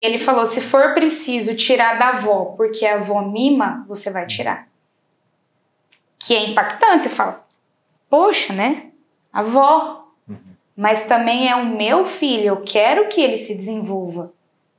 Ele falou: se for preciso tirar da avó porque a avó mima, você vai tirar. Que é impactante, você fala, poxa, né? Avó. Uhum. Mas também é o meu filho, eu quero que ele se desenvolva.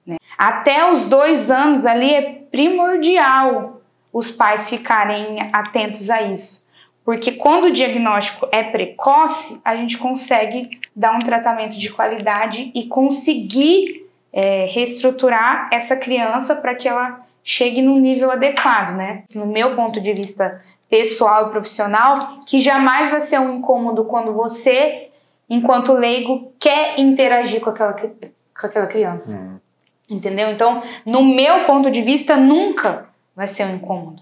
Né? Até os dois anos ali é primordial os pais ficarem atentos a isso. Porque quando o diagnóstico é precoce, a gente consegue dar um tratamento de qualidade e conseguir é, reestruturar essa criança para que ela chegue num nível adequado, né? No meu ponto de vista pessoal e profissional, que jamais vai ser um incômodo quando você, enquanto leigo, quer interagir com aquela, com aquela criança. Uhum. Entendeu? Então, no meu ponto de vista, nunca vai ser um incômodo.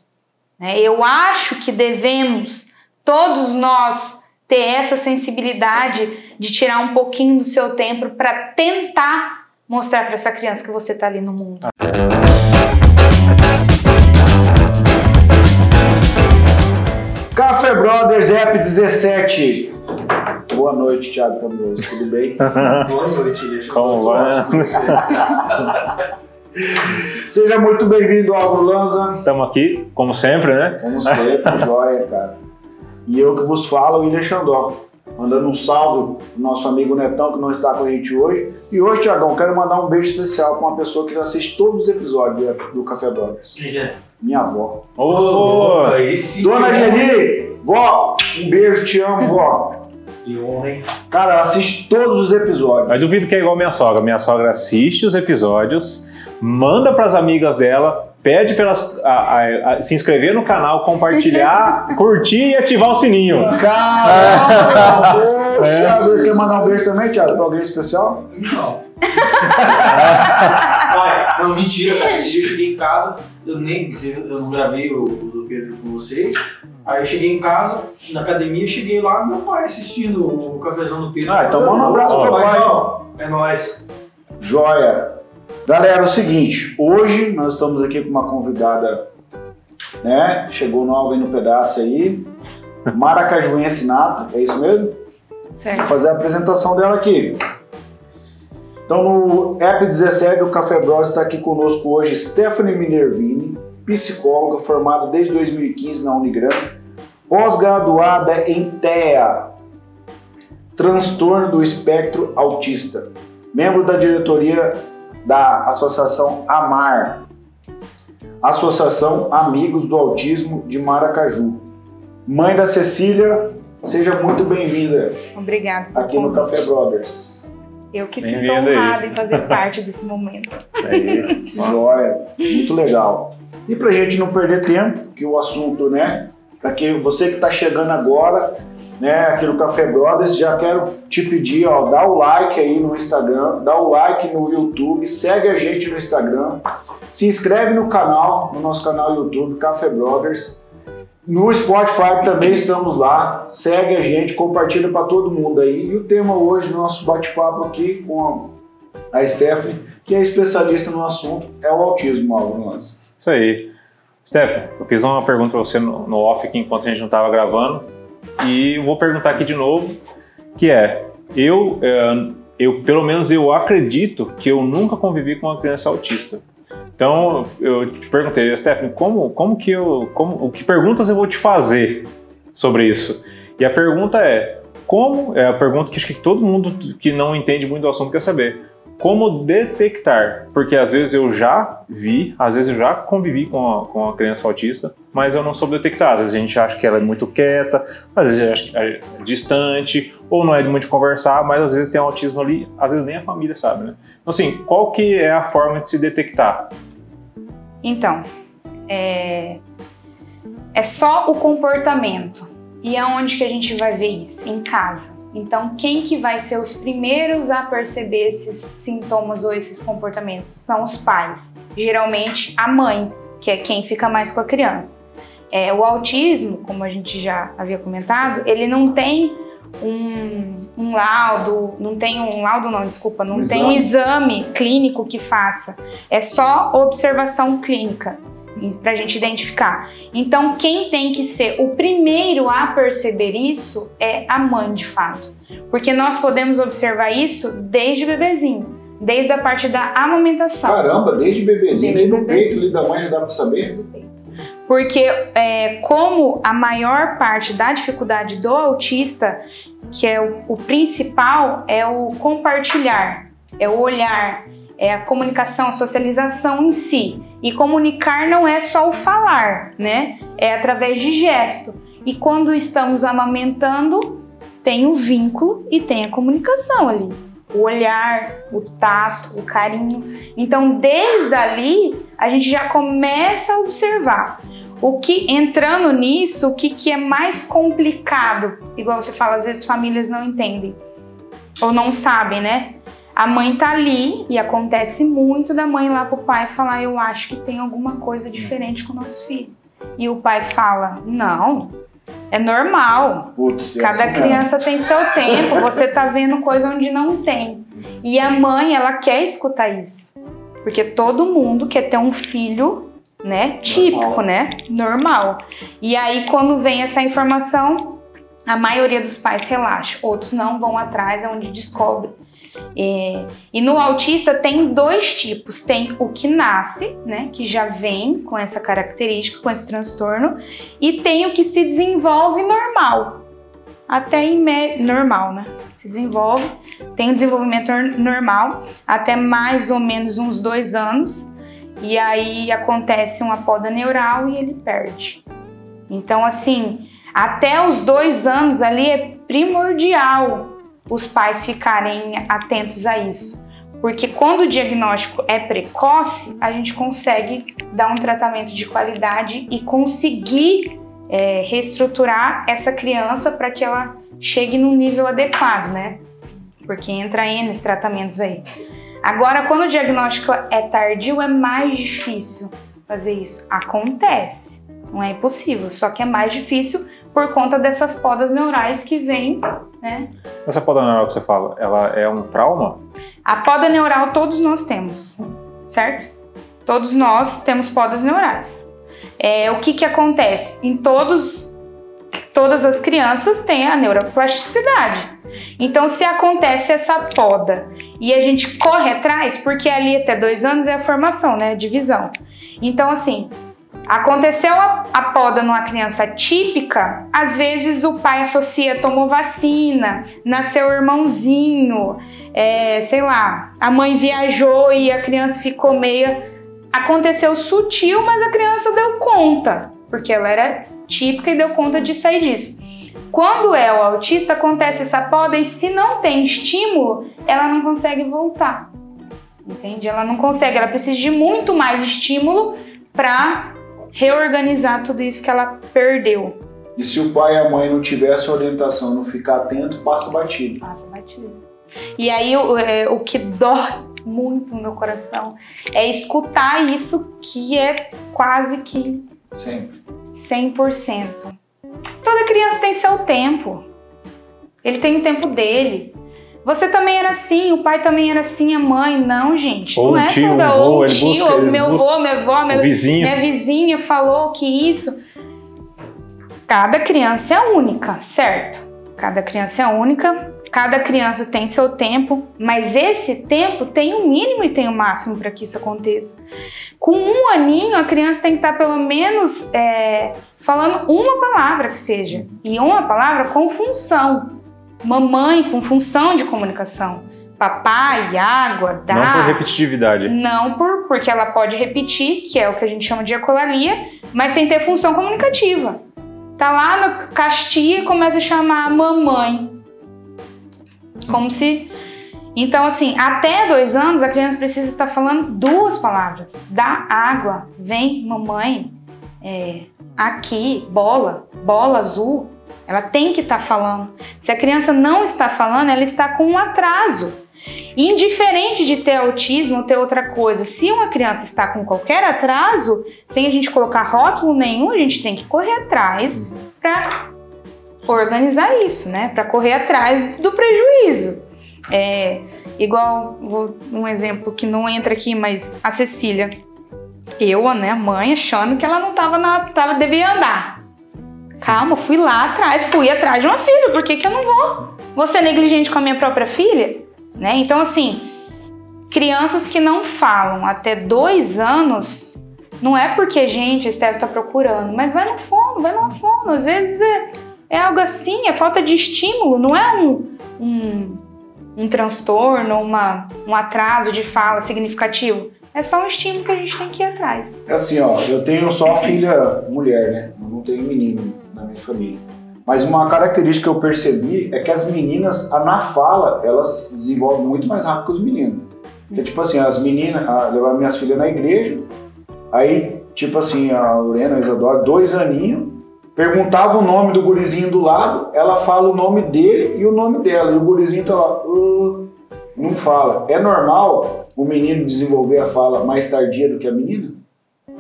Né? Eu acho que devemos, todos nós, ter essa sensibilidade de tirar um pouquinho do seu tempo para tentar mostrar para essa criança que você está ali no mundo. Café Brothers App 17. Boa noite, Thiago Camoso. Tudo bem? Boa noite, deixa Como vai? Seja muito bem-vindo, Álvaro Lanza. Estamos aqui, como sempre, né? Como sempre, joia, cara. E eu que vos falo, William Xandó. Mandando um salve pro nosso amigo Netão, que não está com a gente hoje. E hoje, Tiagão, quero mandar um beijo especial para uma pessoa que assiste todos os episódios do Café Brothers. Quem é? Minha avó. Oh, oh, esse Dona Geni, vó, um beijo, te amo, vó. Que honra, hein? Cara, ela assiste todos os episódios. Mas duvido que é igual minha sogra. Minha sogra assiste os episódios, manda para as amigas dela, pede para elas a, a, a, se inscrever no canal, compartilhar, curtir e ativar o sininho. Caramba! é. Quer mandar um beijo também, Thiago, para alguém especial? Não. não, mentira, cara. Esse dia eu cheguei em casa, eu nem eu não gravei o, o do Pedro com vocês. Aí eu cheguei em casa, na academia, cheguei lá, meu pai assistindo o cafezão do Pedro. Ah, então manda um abraço pro pai. É nóis. Joia. Galera, é o seguinte, hoje nós estamos aqui com uma convidada, né? Chegou nova aí no pedaço aí. Maracajuense nata, é isso mesmo? Certo. Vou fazer a apresentação dela aqui. Então, no App 17 do Café Bros está aqui conosco hoje Stephanie Minervini, psicóloga formada desde 2015 na Unigram, pós-graduada em TEA, transtorno do espectro autista, membro da diretoria da Associação AMAR, Associação Amigos do Autismo de Maracaju. Mãe da Cecília, seja muito bem-vinda. Obrigada. Aqui no Café Brothers. Eu que sinto honrada em fazer parte desse momento. É Joia, muito legal. E para a gente não perder tempo, que o assunto, né? Para que você que está chegando agora, né, aqui no Café Brothers, já quero te pedir, ó, dá o like aí no Instagram, dá o like no YouTube, segue a gente no Instagram, se inscreve no canal, no nosso canal YouTube, Café Brothers. No Spotify também estamos lá. Segue a gente, compartilha para todo mundo aí. E o tema hoje, nosso bate-papo aqui com a Stephanie, que é especialista no assunto, é o autismo, Álvaro. Isso aí. Stephanie, eu fiz uma pergunta para você no, no off aqui enquanto a gente não estava gravando. E vou perguntar aqui de novo, que é, eu, é, eu, pelo menos eu acredito que eu nunca convivi com uma criança autista. Então, eu te perguntei, Stephanie, como, como que eu, como, o que perguntas eu vou te fazer sobre isso? E a pergunta é, como, é a pergunta que acho que todo mundo que não entende muito do assunto quer saber, como detectar? Porque às vezes eu já vi, às vezes eu já convivi com a, com a criança autista, mas eu não soube detectar. Às vezes a gente acha que ela é muito quieta, às vezes é distante, ou não é de muito conversar, mas às vezes tem um autismo ali, às vezes nem a família sabe, né? Então, assim, qual que é a forma de se detectar? Então, é, é só o comportamento. E aonde que a gente vai ver isso? Em casa. Então, quem que vai ser os primeiros a perceber esses sintomas ou esses comportamentos? São os pais. Geralmente a mãe, que é quem fica mais com a criança. É, o autismo, como a gente já havia comentado, ele não tem um, um laudo, não tem um laudo não, desculpa, não um tem exame. um exame clínico que faça. É só observação clínica para a gente identificar. Então, quem tem que ser o primeiro a perceber isso é a mãe, de fato, porque nós podemos observar isso desde bebezinho. desde a parte da amamentação. Caramba, desde bebezinho, Desde desde no bebezinho. peito ali da mãe já dá pra saber? Porque é, como a maior parte da dificuldade do autista, que é o, o principal, é o compartilhar, é o olhar, é a comunicação, a socialização em si. E comunicar não é só o falar, né? É através de gesto. E quando estamos amamentando, tem o vínculo e tem a comunicação ali. O olhar, o tato, o carinho. Então, desde ali, a gente já começa a observar. O que entrando nisso, o que, que é mais complicado? Igual você fala, às vezes famílias não entendem ou não sabem, né? A mãe tá ali e acontece muito da mãe lá pro pai falar: Eu acho que tem alguma coisa diferente com o nosso filho. E o pai fala: Não, é normal. Putz, Cada assim criança tem seu tempo, você tá vendo coisa onde não tem. E a mãe, ela quer escutar isso. Porque todo mundo quer ter um filho, né, típico, Normal. né, normal. E aí quando vem essa informação, a maioria dos pais relaxa, outros não vão atrás, é onde descobre. É, e no autista tem dois tipos, tem o que nasce, né, que já vem com essa característica, com esse transtorno, e tem o que se desenvolve normal, até em normal, né? Se desenvolve, tem o desenvolvimento nor- normal até mais ou menos uns dois anos, e aí acontece uma poda neural e ele perde. Então, assim, até os dois anos ali é primordial os pais ficarem atentos a isso. Porque quando o diagnóstico é precoce, a gente consegue dar um tratamento de qualidade e conseguir é, reestruturar essa criança para que ela chegue num nível adequado, né? Porque entra N tratamentos aí. Agora, quando o diagnóstico é tardio, é mais difícil fazer isso. Acontece, não é impossível, só que é mais difícil por conta dessas podas neurais que vêm, né? Essa poda neural que você fala, ela é um trauma? A poda neural todos nós temos, certo? Todos nós temos podas neurais. É, o que que acontece? Em todos, todas as crianças têm a neuroplasticidade. Então, se acontece essa poda e a gente corre atrás, porque ali até dois anos é a formação, né? A divisão. Então, assim, Aconteceu a, a poda numa criança típica, às vezes o pai associa, tomou vacina, nasceu irmãozinho, é, sei lá, a mãe viajou e a criança ficou meia. Aconteceu sutil, mas a criança deu conta, porque ela era típica e deu conta de sair disso. Quando é o autista, acontece essa poda e se não tem estímulo, ela não consegue voltar. Entende? Ela não consegue, ela precisa de muito mais estímulo para reorganizar tudo isso que ela perdeu. E se o pai e a mãe não tivessem orientação, não ficar atento, passa batido. Passa batido. E aí o, é, o que dói muito no meu coração é escutar isso que é quase que Sempre. 100%. Toda criança tem seu tempo. Ele tem o tempo dele. Você também era assim, o pai também era assim, a mãe. Não, gente. Ou não o é tio, toda- ou o tio, busca- ou meu avô, minha avó, meu, vizinho. minha vizinha falou que isso. Cada criança é única, certo? Cada criança é única, cada criança tem seu tempo, mas esse tempo tem o mínimo e tem o máximo para que isso aconteça. Com um aninho, a criança tem que estar pelo menos é, falando uma palavra que seja, e uma palavra com função. Mamãe com função de comunicação. Papai, água, dá. Não por repetitividade. Não por, porque ela pode repetir, que é o que a gente chama de ecolalia, mas sem ter função comunicativa. Tá lá no castia e começa a chamar a mamãe. Como se. Então, assim, até dois anos a criança precisa estar falando duas palavras. Dá água, vem, mamãe, é, aqui, bola, bola azul. Ela tem que estar falando. Se a criança não está falando, ela está com um atraso. Indiferente de ter autismo ou ter outra coisa, se uma criança está com qualquer atraso, sem a gente colocar rótulo nenhum, a gente tem que correr atrás para organizar isso, né? Para correr atrás do prejuízo. É, igual, vou um exemplo que não entra aqui, mas a Cecília, eu, né, mãe, achando que ela não tava na, tava devia andar. Calma, fui lá atrás, fui atrás de uma filha, por que, que eu não vou? Vou ser negligente com a minha própria filha? Né? Então, assim, crianças que não falam até dois anos, não é porque, gente, a Steph tá procurando, mas vai no fono, vai no fono. Às vezes é, é algo assim, é falta de estímulo, não é um, um, um transtorno, uma, um atraso de fala significativo. É só um estímulo que a gente tem que ir atrás. É assim, ó, eu tenho só filha mulher, né? Eu não tenho menino na minha família. Mas uma característica que eu percebi é que as meninas, na fala, elas desenvolvem muito mais rápido que os meninos. Porque, tipo assim, as meninas, levar minhas filhas na igreja, aí, tipo assim, a Lorena, a Isadora, dois aninhos, perguntava o nome do gurizinho do lado, ela fala o nome dele e o nome dela, e o gurizinho tá lá, uh, não fala. É normal o menino desenvolver a fala mais tardia do que a menina?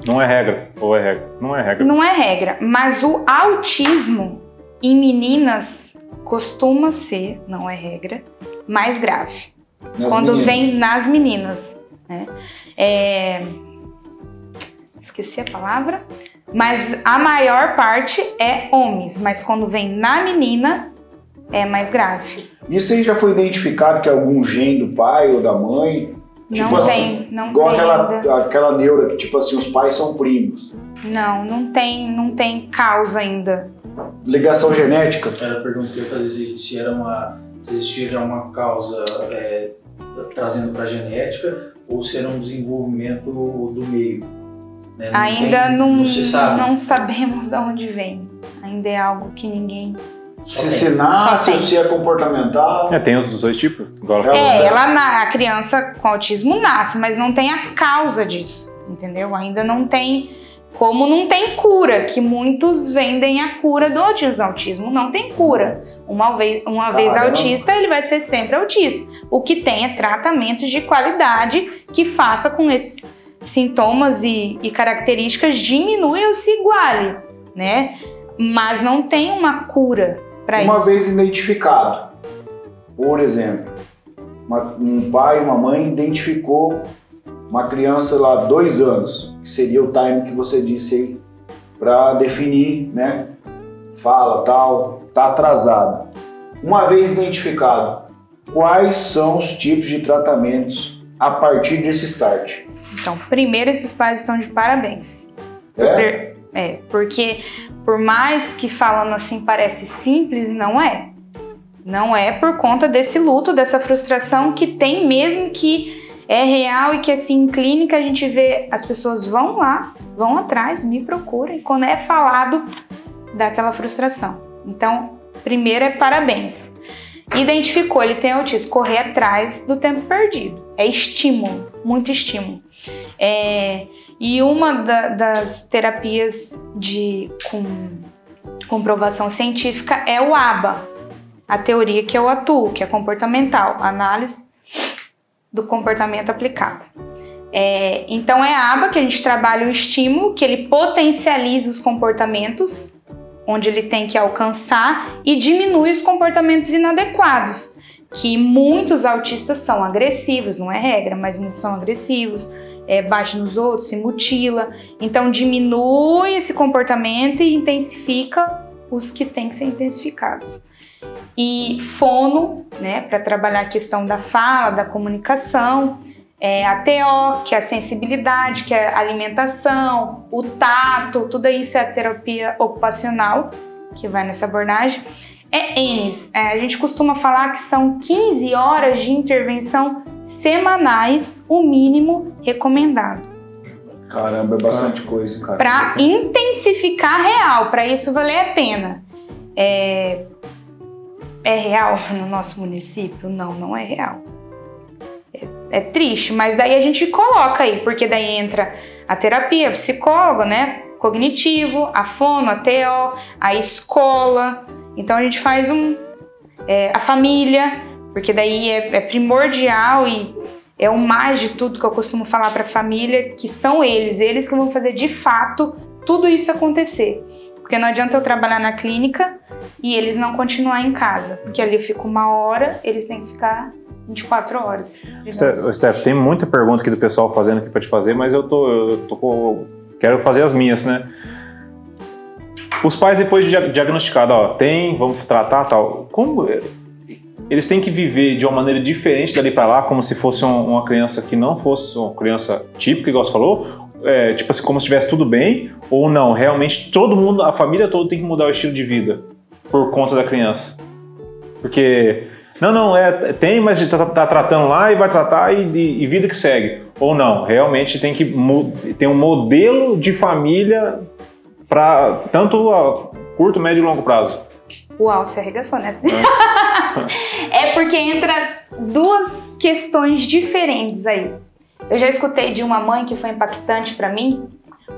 Não é regra, ou é regra? Não é regra. Não é regra, mas o autismo em meninas costuma ser, não é regra, mais grave. Nas quando meninas. vem nas meninas. Né? É, Esqueci a palavra. Mas a maior parte é homens, mas quando vem na menina é mais grave. Isso aí já foi identificado que é algum gene do pai ou da mãe? Tipo não assim, tem, não Igual tem aquela, aquela neura que, tipo assim, os pais são primos. Não, não tem, não tem causa ainda. Ligação genética? Era a pergunta que eu ia fazer se, se era uma. se existia já uma causa é, trazendo para a genética ou se era um desenvolvimento do meio. né? Não ainda tem- não, não se sabe. não sabemos de onde vem. Ainda é algo que ninguém. Se Ok. se nasce Só ou tem. se é comportamental. É, tem os dois tipos. Igual É, É, ela na- a criança com autismo nasce, mas não tem a causa disso, entendeu? Ainda não tem como não tem cura, que muitos vendem a cura do autismo. O autismo não tem cura. Uma vez, uma vez autista, ele vai ser sempre autista. O que tem é tratamentos de qualidade que faça com esses sintomas e, e características diminua ou se iguale, né? Mas não tem uma cura para Uma isso. vez identificado, por exemplo, uma- um pai e uma mãe identificou uma criança lá, dois anos, que seria o time que você disse aí, para definir, né? Fala, tal, tá atrasado. Uma vez identificado, quais são os tipos de tratamentos a partir desse start? Então, primeiro, esses pais estão de parabéns. É? É, porque por mais que falando assim parece simples, não é. Não é por conta desse luto, dessa frustração que tem mesmo que é real e que assim em clínica a gente vê as pessoas vão lá, vão atrás, me procuram e quando é falado daquela frustração. Então, primeiro é parabéns. Identificou, ele tem autismo, correr atrás do tempo perdido. É estímulo, muito estímulo. É, e uma da- das terapias de com comprovação científica é o ABA, a teoria que eu atuo, que é comportamental, análise do comportamento aplicado. É, então é a aba que a gente trabalha o estímulo, que ele potencializa os comportamentos onde ele tem que alcançar e diminui os comportamentos inadequados, que muitos autistas são agressivos, não é regra, mas muitos são agressivos, é, bate nos outros, se mutila. Então diminui esse comportamento e intensifica os que têm que ser intensificados. E fono, né, para trabalhar a questão da fala, da comunicação, é, a TO, que é a sensibilidade, que é a alimentação, o tato, tudo isso é a terapia ocupacional, que vai nessa abordagem. É ENES, é, a gente costuma falar que são 15 horas de intervenção semanais, o mínimo recomendado Caramba, é bastante coisa, cara. para intensificar real, para isso valer a pena. É, é real no nosso município? Não, não é real. É, é triste, mas daí a gente coloca aí, porque daí entra a terapia, psicólogo, né? Cognitivo, a fono, a TO, a escola. Então a gente faz um. é, a família, porque daí é, é primordial e é o mais de tudo que eu costumo falar para a família, que são eles, eles que vão fazer de fato tudo isso acontecer. Porque não adianta eu trabalhar na clínica e eles não continuar em casa, porque ali eu fico uma hora, eles têm que ficar 24 horas. digamos. Ste- Steph, tem muita pergunta aqui do pessoal fazendo aqui pra te fazer, mas eu tô, eu tô quero fazer as minhas, né? Os pais depois de dia- diagnosticado, ó, tem, vamos tratar, tal. Como eles têm que viver de uma maneira diferente dali para lá, como se fosse um, uma criança que não fosse uma criança típica, igual você falou, é, tipo assim, como se estivesse tudo bem, ou não, realmente todo mundo, a família toda tem que mudar o estilo de vida por conta da criança. Porque, não, não, é, tem, mas tá, tá tratando lá e vai tratar e, e, e, vida que segue. Ou não, realmente tem que ter um modelo de família para tanto a curto, médio e longo prazo. Uau, você arregaçou, né? É. é porque entra duas questões diferentes aí. Eu já escutei de uma mãe que foi impactante para mim,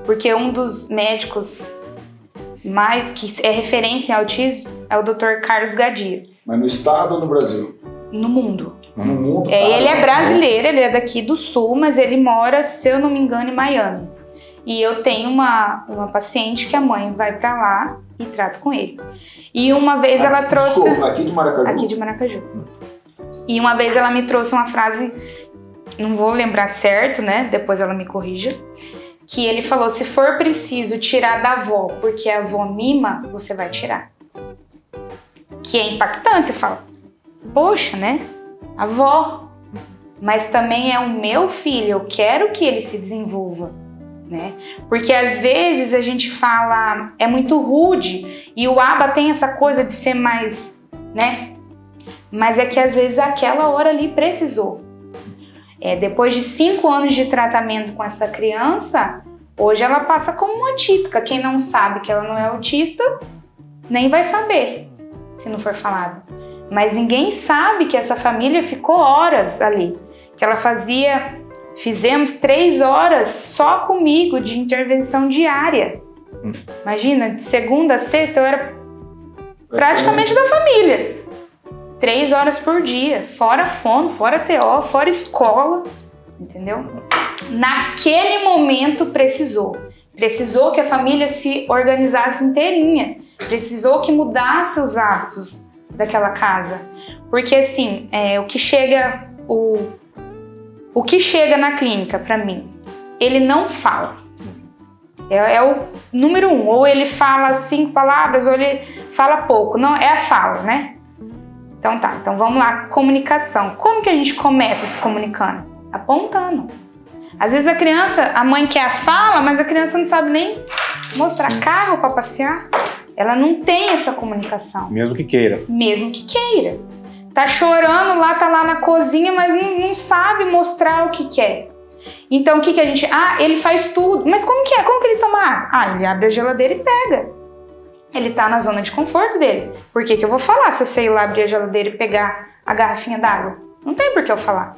porque um dos médicos mais que é referência em autismo é o Dr. Carlos Gadia. Mas no estado ou no Brasil? No mundo. No mundo. É, ele é brasileiro, ele é daqui do sul, mas ele mora, se eu não me engano, em Miami. E eu tenho uma, uma paciente que a mãe vai para lá e trata com ele. E uma vez ah, ela trouxe. Desculpa, aqui de Maracaju. Aqui de Maracaju. E uma vez ela me trouxe uma frase não vou lembrar certo, né? Depois ela me corrija. Que ele falou: se for preciso tirar da avó porque a avó mima, você vai tirar. Que é impactante, você fala, poxa, né? Avó. Mas também é o meu filho, eu quero que ele se desenvolva. Né? Porque às vezes a gente fala é muito rude e o aba tem essa coisa de ser mais, né? Mas é que às vezes aquela hora ali precisou. É, depois de cinco anos de tratamento com essa criança, hoje ela passa como uma típica. Quem não sabe que ela não é autista, nem vai saber se não for falado. Mas ninguém sabe que essa família ficou horas ali. Que ela fazia, fizemos três horas só comigo de intervenção diária. Imagina, de segunda a sexta eu era praticamente da família três horas por dia, fora fono, fora TO, fora escola, entendeu? Naquele momento precisou. Precisou que a família se organizasse inteirinha, precisou que mudasse os hábitos daquela casa. Porque assim, é, o que chega o, o que chega na clínica para mim, ele não fala. É, é, o número um. Ou ele fala cinco palavras, ou ele fala pouco. Não, é a fala, né? Então tá, então vamos lá, comunicação. Como que a gente começa se comunicando? Apontando. Às vezes a criança, a mãe quer a fala, mas a criança não sabe nem mostrar carro para passear. Ela não tem essa comunicação. Mesmo que queira. Mesmo que queira. Tá chorando lá, tá lá na cozinha, mas não, não sabe mostrar o que quer. Então o que, que a gente. Ah, ele faz tudo. Mas como que é? Como que ele toma água? Ah, ele abre a geladeira e pega ele tá na zona de conforto dele. Por que, que eu vou falar se eu sei lá abrir a geladeira e pegar a garrafinha d'água? Não tem por que eu falar.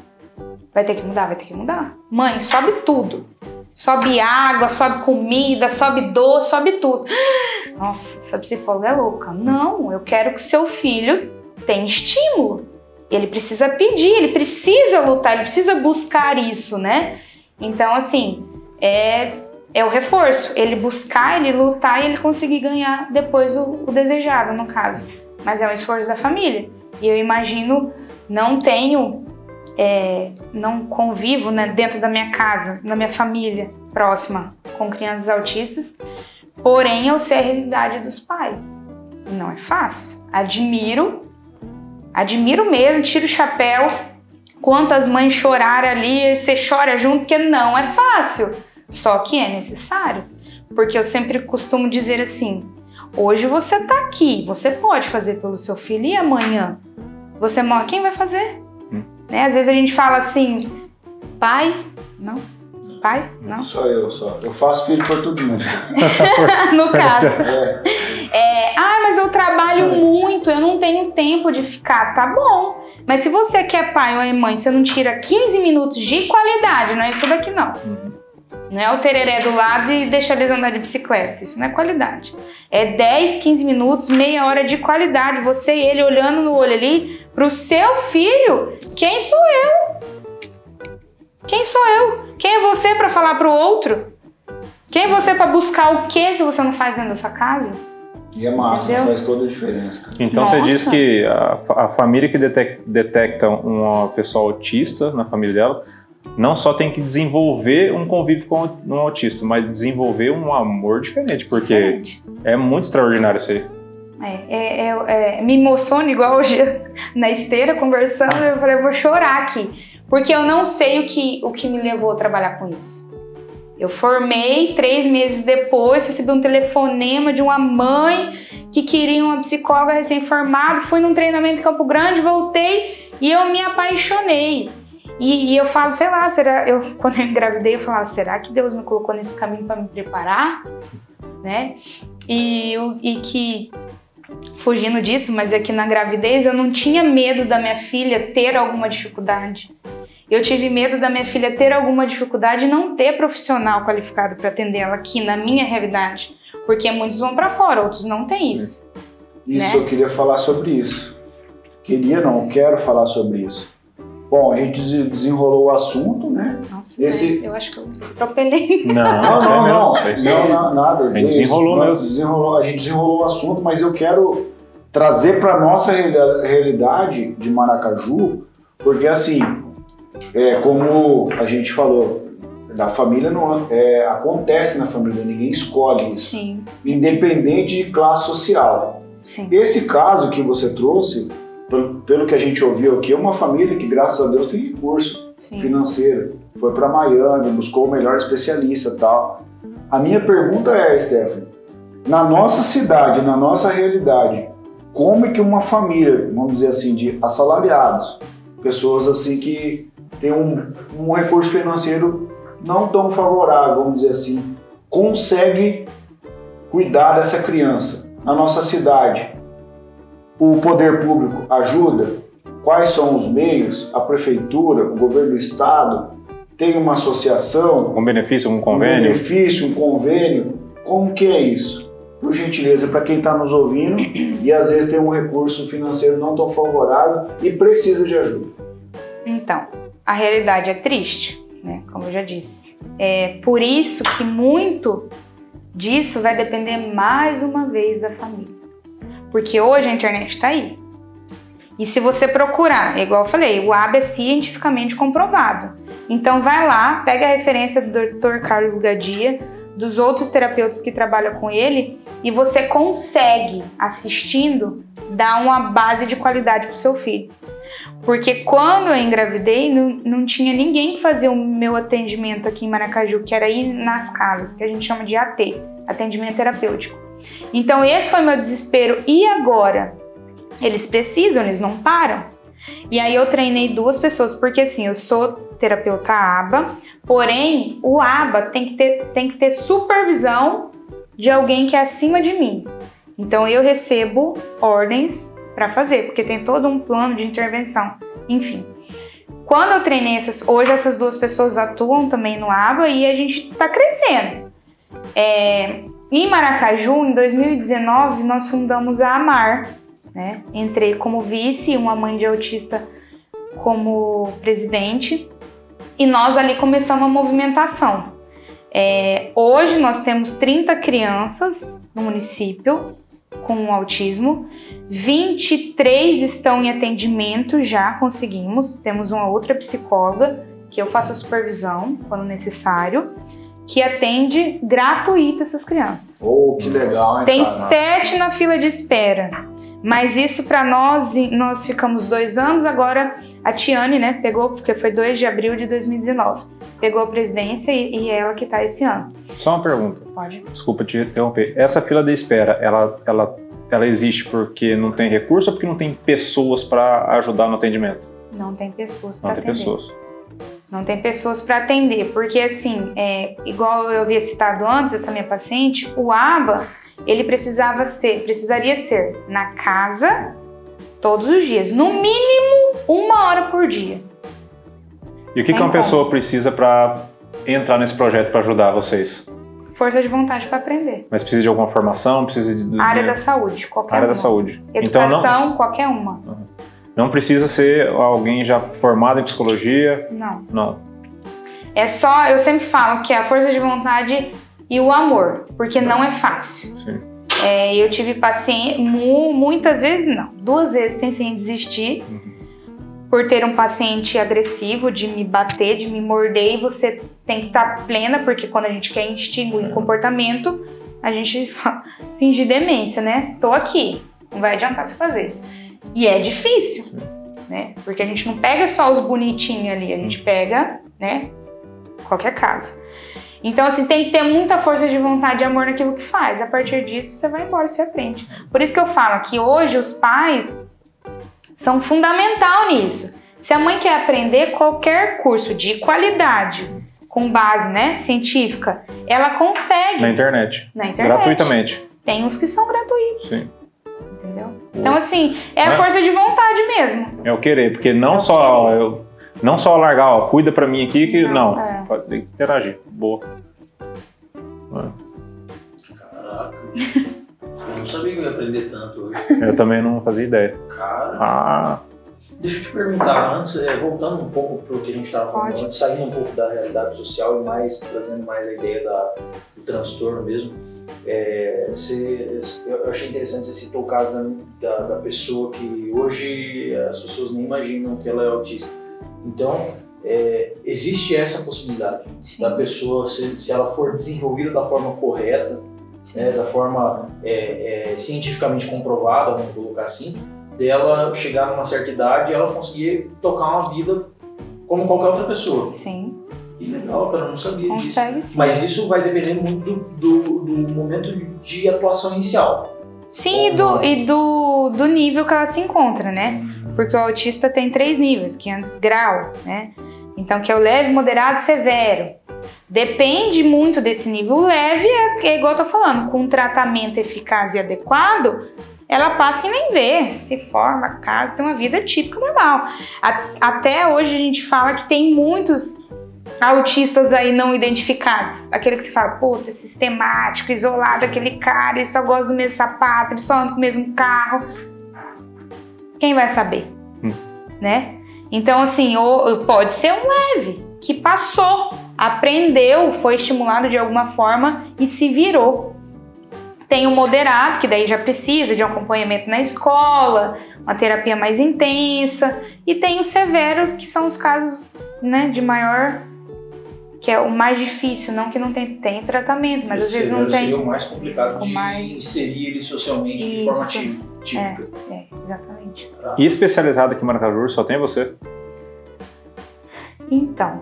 Vai ter que mudar, vai ter que mudar. Mãe, sobe tudo. Sobe água, sobe comida, sobe doce, sobe tudo. Nossa, essa psicóloga é louca. Não, eu quero que seu filho tenha estímulo. Ele precisa pedir, ele precisa lutar, ele precisa buscar isso, né? Então, assim, é é o reforço, ele buscar, ele lutar e ele conseguir ganhar depois o, o desejado, no caso. Mas é um esforço da família. E eu imagino, não tenho, é, não convivo né, dentro da minha casa, na minha família próxima com crianças autistas, porém eu sei a realidade dos pais. Não é fácil. Admiro, admiro mesmo, tiro o chapéu. Quantas mães choraram ali, você chora junto, porque não é fácil só que é necessário, porque eu sempre costumo dizer assim: hoje você está aqui, você pode fazer pelo seu filho e amanhã você morre, quem vai fazer? Hum. Né? Às vezes a gente fala assim: pai, não, pai, não. Só eu, só. Eu faço filho por tudo no caso. É. É, ah, mas eu trabalho é. muito, eu não tenho tempo de ficar. Tá bom. Mas se você quer pai ou é mãe, você não tira 15 minutos de qualidade, não é isso daqui não. Uhum. Não é o tereré do lado e deixar eles andar de bicicleta. Isso não é qualidade. É 10, 15 minutos, meia hora de qualidade. Você e ele olhando no olho ali pro seu filho. Quem sou eu? Quem sou eu? Quem é você para falar pro outro? Quem é você para buscar o que se você não faz dentro da sua casa? E é massa, Entendeu? faz toda a diferença. Então Nossa. você diz que a, a família que detecta, detecta uma pessoa autista na família dela não só tem que desenvolver um convívio com um autista, mas desenvolver um amor diferente, porque diferente. é muito extraordinário isso aí. É, é, é, é, me emociono igual hoje na esteira conversando, eu falei, eu vou chorar aqui. Porque eu não sei o que, o que me levou a trabalhar com isso. Eu formei, três meses depois, recebi um telefonema de uma mãe que queria uma psicóloga recém-formada. Fui num treinamento em Campo Grande, voltei e eu me apaixonei. E, e, eu falo, sei lá, será, eu, quando eu engravidei, eu falava, será que Deus me colocou nesse caminho para me preparar? Né? E, e que, fugindo disso, mas é que na gravidez eu não tinha medo da minha filha ter alguma dificuldade. Eu tive medo da minha filha ter alguma dificuldade e não ter profissional qualificado para atender ela aqui na minha realidade, porque muitos vão para fora, outros não têm isso. Isso né? eu queria falar sobre isso. Queria não, quero falar sobre isso. Bom, a gente desenrolou o assunto, né? Nossa, Esse... eu acho que eu atropelei. Não, não, não, não, não, não, nada. A gente desenrolou mesmo. Desenrolou, a gente desenrolou o assunto, mas eu quero trazer para nossa realidade de Maracaju, porque assim, é, como a gente falou, da família não é, acontece na família, ninguém escolhe isso. Sim. Independente de classe social. Sim. Esse caso que você trouxe, pelo, pelo, que a gente ouviu aqui, é uma família que, graças a Deus, tem recurso Sim. financeiro. Foi para Miami, buscou o melhor especialista tal. A minha pergunta é, Stephanie, na nossa cidade, na nossa realidade, como é que uma família, vamos dizer assim, de assalariados, pessoas assim que tem um, um recurso financeiro não tão favorável, vamos dizer assim, consegue cuidar dessa criança. Na nossa cidade, o poder público ajuda? Quais são os meios? A prefeitura, o governo do estado tem uma associação? Um benefício, um convênio? Um benefício, um convênio? Como que é isso? Por gentileza, para quem está nos ouvindo e às vezes tem um recurso financeiro não tão favorável e precisa de ajuda. Então, a realidade é triste, né? Como eu já disse. É por isso que muito disso vai depender mais uma vez da família. Porque hoje a internet está aí. E se você procurar, igual eu falei, o AB é cientificamente comprovado. Então vai lá, pega a referência do Dr. Carlos Gadia, dos outros terapeutas que trabalham com ele, e você consegue, assistindo, dar uma base de qualidade para o seu filho. Porque quando eu engravidei, não, não tinha ninguém que fazia o meu atendimento aqui em Maracaju, que era ir nas casas, que a gente chama de AT, atendimento terapêutico. Então esse foi meu desespero. E agora? Eles precisam, eles não param. E aí eu treinei duas pessoas, porque assim, eu sou terapeuta ABA, porém o ABA tem que ter, tem que ter supervisão de alguém que é acima de mim. Então eu recebo ordens para fazer, porque tem todo um plano de intervenção. Enfim. Quando eu treinei essas, hoje essas duas pessoas atuam também no ABA e a gente está crescendo. É, em Maracaju, em 2019, nós fundamos a AMAR. Né? Entrei como vice, uma mãe de autista como presidente, e nós ali começamos a movimentação. É, hoje nós temos 30 crianças no município com autismo, 23 estão em atendimento, já conseguimos. Temos uma outra psicóloga que eu faço a supervisão quando necessário, que atende gratuito essas crianças. Oh, que legal, hein, Tem cara? sete na fila de espera. Mas isso para nós, nós ficamos dois anos. Agora a Tiane, né, pegou, porque foi 2 de abril de 2019, pegou a presidência e, e é ela que está esse ano. Só uma pergunta. Pode. Desculpa te interromper. Essa fila de espera, ela, ela, ela existe porque não tem recurso ou porque não tem pessoas para ajudar no atendimento? Não tem pessoas para Não tem atender. pessoas. Não tem pessoas para atender, porque assim, é, igual eu havia citado antes, essa minha paciente, o ABA, ele precisava ser, precisaria ser na casa todos os dias, no mínimo uma hora por dia. E o que, que uma pessoa precisa para entrar nesse projeto para ajudar vocês? Força de vontade para aprender. Mas precisa de alguma formação? Precisa de. área da saúde, qualquer área uma. da saúde. Então Educação, não, qualquer uma. não precisa ser alguém já formado em psicologia. Não. Não. É só, eu sempre falo que a força de vontade e o amor, porque não é fácil. É, eu tive paciente, mu- muitas vezes não, duas vezes pensei em desistir por ter um paciente agressivo, de me bater, de me morder, e você tem que estar plena, porque quando a gente quer extinguir É. comportamento, a gente fala, fingir demência, né? Tô aqui. Não vai adiantar se fazer. E é difícil, né? Porque a gente não pega só os bonitinhos ali, a gente pega, né? Qualquer caso. Então, assim, tem que ter muita força de vontade e amor naquilo que faz. A partir disso, você vai embora, você aprende. Por isso que eu falo que hoje os pais são fundamental nisso. Se a mãe quer aprender qualquer curso de qualidade, com base né, científica, ela consegue. Na internet. Na internet. Gratuitamente. Tem uns que são gratuitos. Sim. Entendeu? Então, assim, é a força de vontade mesmo. É o querer, porque não é só eu não só largar, ó, cuida pra mim aqui, que não. não é. Pode ter que interagir. Boa. Caraca. eu não sabia que eu ia aprender tanto hoje. Eu também não fazia ideia. Cara. Ah. Deixa eu te perguntar, antes, é, voltando um pouco para o que a gente estava falando antes, saindo um pouco da realidade social e mais trazendo mais a ideia da, do transtorno mesmo. É, você, eu achei interessante você citar o caso da, da, pessoa que hoje as pessoas nem imaginam que ela é autista. Então, é, existe essa possibilidade Sim. da pessoa, se, se, ela for desenvolvida da forma correta, né, da forma é, é, cientificamente comprovada, vamos colocar assim, dela chegar numa certa idade e ela conseguir tocar uma vida como qualquer outra pessoa. Sim. Que legal, cara, eu não sabia Consegue disso. sim. Mas isso vai depender muito do, do, do momento de atuação inicial. Sim, e, do, e do, do nível que ela se encontra, né? Porque o autista tem três níveis, que antes grau, né? Então, que é o leve, moderado e severo. Depende muito desse nível. O leve é, é igual eu tô falando, com um tratamento eficaz e adequado, ela passa e nem vê, se forma, casa, tem uma vida típica normal. A, até hoje a gente fala que tem muitos autistas aí não identificados. Aquele que você fala, puta, é sistemático, isolado, aquele cara, ele só gosta do mesmo sapato, ele só anda com o mesmo carro quem vai saber? Hum. Né? Então, assim, ou, pode ser um leve, que passou, aprendeu, foi estimulado de alguma forma e se virou. Tem o moderado, que daí já precisa de um acompanhamento na escola, uma terapia mais intensa. E tem o severo, que são os casos né, de maior que é o mais difícil, não que não tem, tem tratamento, mas às vezes não tem. Seria o mais complicado de mais... inserir ele socialmente Isso. de forma típica. É, é exatamente. E especializado aqui em Maracaju, só tem você? Então,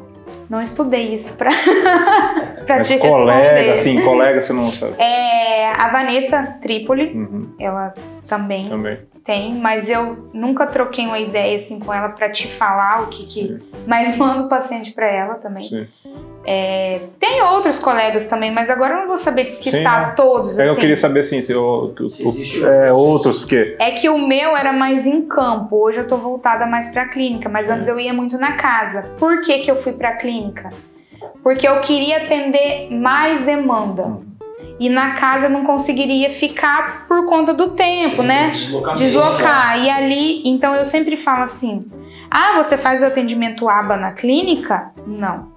não estudei isso pra, pra Mas te colega, responder. Assim, colega, você não sabe. É, a Vanessa Trípoli, uhum. ela também, também tem, mas eu nunca troquei uma ideia assim com ela para te falar o que que. Mas mando o paciente para ela também. Sim. É, tem outros colegas também, mas agora eu não vou saber te citar Sim, todos. É, assim. Eu queria saber assim, se, eu, se o, é, outros, porque. É que o meu era mais em campo, hoje eu tô voltada mais pra clínica, mas antes eu ia muito na casa. Por que, que eu fui pra clínica? Porque eu queria atender mais demanda. E na casa eu não conseguiria ficar por conta do tempo, né? Deslocar. E ali, então eu sempre falo assim: ah, você faz o atendimento ABA na clínica? Não.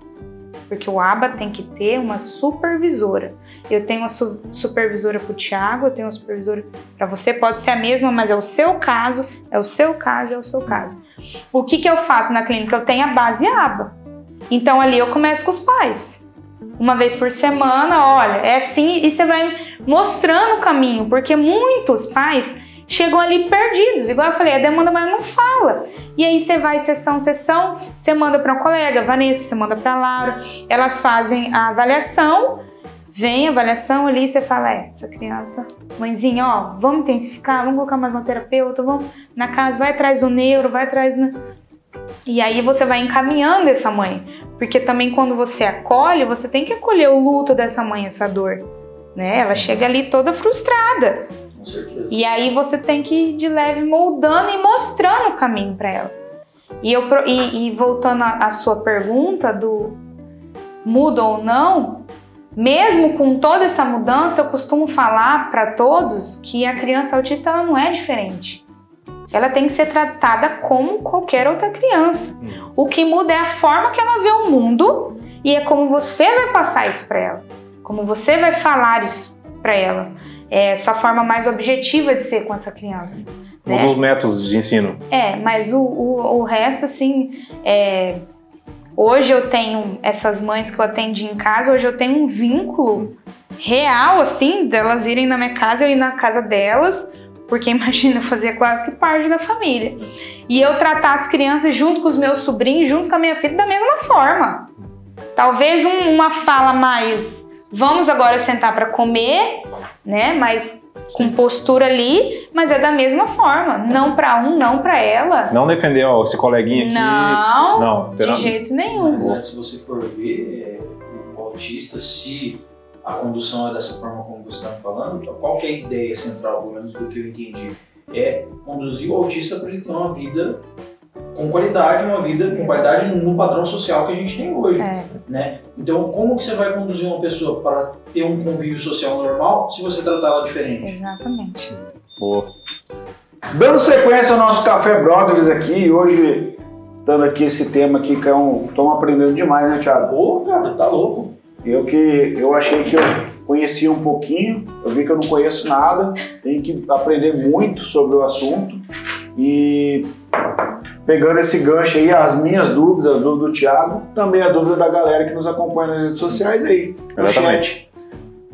Porque o ABA tem que ter uma supervisora. Eu tenho uma su supervisora para o Thiago, eu tenho uma supervisora para você, pode ser a mesma, mas é o seu caso, é o seu caso, é o seu caso. O que, que eu faço na clínica? Eu tenho a base ABA. Então ali eu começo com os pais uma vez por semana, olha, é assim, e você vai mostrando o caminho, porque muitos pais chegam ali perdidos, igual eu falei, a demanda maior não fala. E aí você vai sessão, sessão, você manda para uma colega, Vanessa, você manda para Laura, elas fazem a avaliação, vem a avaliação ali, você fala, é, essa criança, mãezinha, ó, vamos intensificar, vamos colocar mais uma terapeuta, vamos na casa, vai atrás do neuro, vai atrás do... E aí você vai encaminhando essa mãe, porque também quando você acolhe, você tem que acolher o luto dessa mãe, essa dor. Né? Ela chega ali toda frustrada. Com certeza. E aí você tem que ir de leve moldando e mostrando o caminho para ela. E, eu, e, e voltando à sua pergunta do muda ou não, mesmo com toda essa mudança, eu costumo falar para todos que a criança autista ela não é diferente ela tem que ser tratada como qualquer outra criança. Hum. O que muda é a forma que ela vê o mundo e é como você vai passar isso para ela, como você vai falar isso para ela. É sua forma mais objetiva de ser com essa criança. Um né? dos métodos de ensino. É, mas o, o, o resto, assim, é, hoje eu tenho essas mães que eu atendi em casa, hoje eu tenho um vínculo real, assim, delas irem na minha casa, eu ir na casa delas, Porque imagina, eu fazia quase que parte da família. E eu tratar as crianças junto com os meus sobrinhos, junto com a minha filha, da mesma forma. Talvez um, uma fala mais, vamos agora sentar para comer, né? Mas com postura ali, mas é da mesma forma. Não para um, não para ela. Não defender ó, esse coleguinha aqui. Não, não de jeito nenhum. Na se você for ver, é, o autista, se a condução é dessa forma como você está falando, então qual é a ideia central, pelo menos do que eu entendi? É conduzir o autista para ele ter uma vida com qualidade, uma vida com qualidade no padrão social que a gente tem hoje, é. né? Então, como que você vai conduzir uma pessoa para ter um convívio social normal se você tratar ela diferente? Exatamente. Boa. Dando sequência ao nosso Café Brothers aqui, hoje, dando aqui esse tema aqui, que é um... Estamos aprendendo demais, né, Thiago? Ô, cara, tá louco. Eu que eu achei que eu conhecia um pouquinho, eu vi que eu não conheço nada, tenho que aprender muito sobre o assunto e pegando esse gancho aí, as minhas dúvidas, do, do Thiago, também a dúvida da galera que nos acompanha nas redes sociais aí. Exatamente.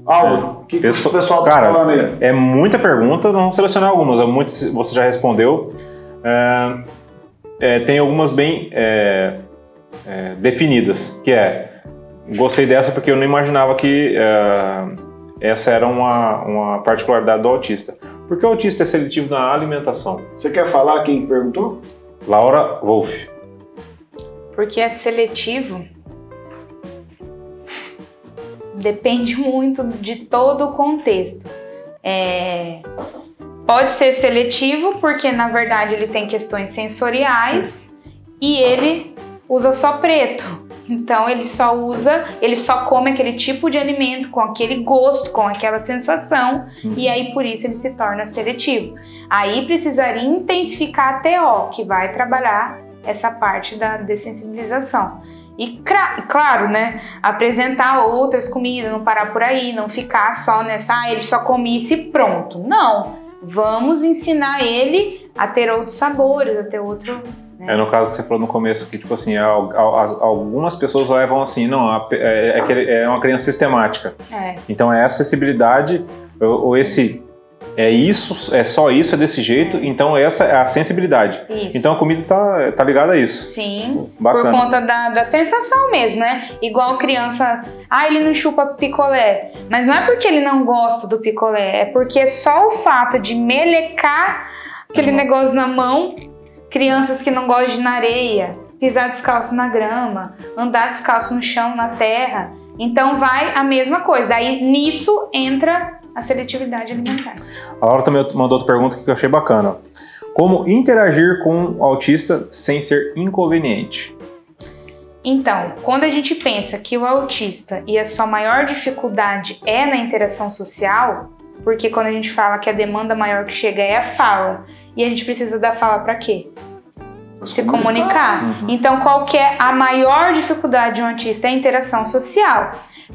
Aldo, o é. que, que o pessoal tá cara, falando aí? É muita pergunta, vamos selecionar algumas, muitas você já respondeu. É, é, tem algumas bem é, é, definidas, que é, gostei dessa porque eu não imaginava que é, essa era uma, uma particularidade do autista. Por que o autista é seletivo na alimentação? Você quer falar quem perguntou? Laura Wolff. Porque é seletivo. Depende muito de todo o contexto. É, pode ser seletivo porque na verdade ele tem questões sensoriais e ele usa só preto. Então ele só usa, ele só come aquele tipo de alimento com aquele gosto, com aquela sensação, uhum. e aí por isso ele se torna seletivo. Aí precisaria intensificar a TO, que vai trabalhar essa parte da dessensibilização. E claro, né, apresentar outras comidas, não parar por aí, não ficar só nessa, ah, ele só come isso e pronto. Não, vamos ensinar ele a ter outros sabores, a ter outro é no caso que você falou no começo, que tipo assim, algumas pessoas levam assim, não, é, é, é uma criança sistemática. É. Então é acessibilidade, ou esse é isso, é só isso, é desse jeito, é. então essa é a sensibilidade. Isso. Então a comida tá, tá ligada a isso. Sim, Bacana. por conta da, da sensação mesmo, né? Igual criança, ah, ele não chupa picolé, mas não é porque ele não gosta do picolé, é porque só o fato de melecar aquele negócio na mão crianças que não gostam de na areia, pisar descalço na grama, andar descalço no chão, na terra. Então vai a mesma coisa. Aí nisso entra a seletividade alimentar. A Laura também mandou outra pergunta que eu achei bacana. Como interagir com o autista sem ser inconveniente? Então, quando a gente pensa que o autista e a sua maior dificuldade é na interação social, porque quando a gente fala que a demanda maior que chega é a fala, e a gente precisa da fala para quê? Se comunicar. Uhum. Então, qual que é a maior dificuldade de um autista? É a interação social.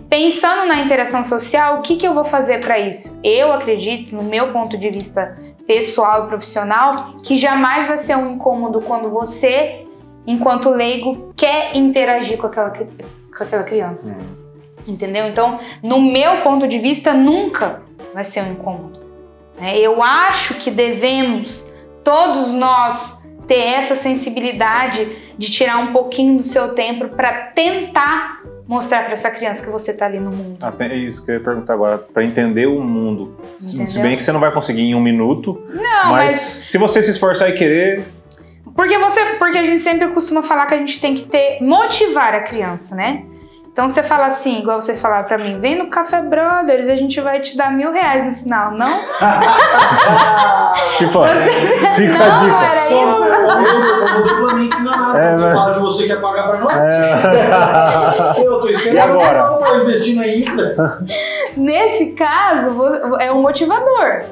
Pensando na interação social, o que, que eu vou fazer para isso? Eu acredito, no meu ponto de vista pessoal e profissional, que jamais vai ser um incômodo quando você, enquanto leigo, quer interagir com aquela, com aquela criança. Uhum. Entendeu? Então, no meu ponto de vista, nunca vai ser um incômodo. Né? Eu acho que devemos, todos nós, ter essa sensibilidade de tirar um pouquinho do seu tempo para tentar mostrar para essa criança que você está ali no mundo. Ah, é isso que eu ia perguntar agora, para entender o mundo. Entendeu? Se bem que você não vai conseguir em um minuto, não, mas, mas se você se esforçar e querer, porque você, porque a gente sempre costuma falar que a gente tem que ter motivar a criança, né? Então você fala assim, igual vocês falaram pra mim, vem no Café Brothers, a gente vai te dar mil reais no final, não? tipo, você... fica não, a dica. não era isso. Eu duplamente enganado. É, mas... Fala que você quer pagar pra nós. É... Eu tô esperando. E agora? Eu investir na infra. Nesse caso, é um motivador.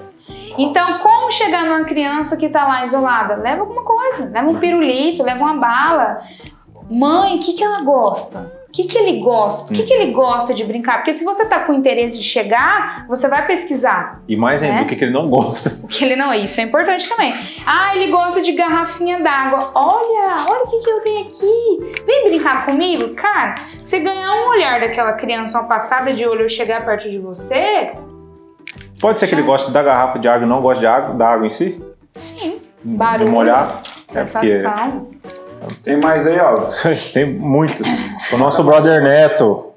Então, como chegar numa criança que tá lá isolada? Leva alguma coisa, leva um pirulito, leva uma bala. Mãe, o que, que ela gosta? O que, que ele gosta? O que, que ele gosta de brincar? Porque se você tá com interesse de chegar, você vai pesquisar. E mais ainda, né? o que, que ele não gosta. O que ele não. Isso é importante também. Ah, ele gosta de garrafinha d'água. Olha, olha o que, que eu tenho aqui. Vem brincar comigo? Cara, você ganhar um olhar daquela criança, uma passada de olho, eu chegar perto de você, Pode ser que ele goste da garrafa de água e não goste de água, da água em si? Sim. Barulho. De molhar? Sensação. É Tem mais aí, ó. Tem muito. O nosso brother Neto,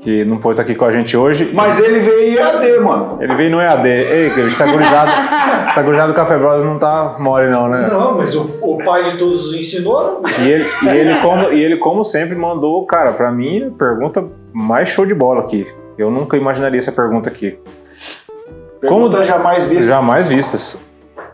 que não pôde estar aqui com a gente hoje. Mas ele veio EAD, mano. Ele veio no EAD. Ei, essa gurizada, essa gurizada do Café Brothers não tá mole não, né? Não, mas o, o pai de todos ensinou. E ele, e, ele como, e ele, como sempre, mandou, cara, pra mim, pergunta mais show de bola aqui. Eu nunca imaginaria essa pergunta aqui. Pergunta como jamais vistas. Jamais vistas.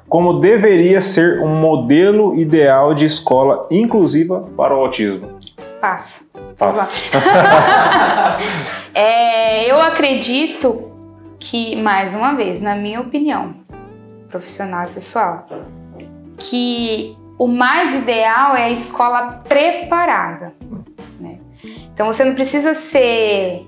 Como deveria ser um modelo ideal de escola inclusiva para o autismo? Passo. Passo. é, eu acredito que, mais uma vez, na minha opinião, profissional e pessoal, que o mais ideal é a escola preparada. Né? Então você não precisa ser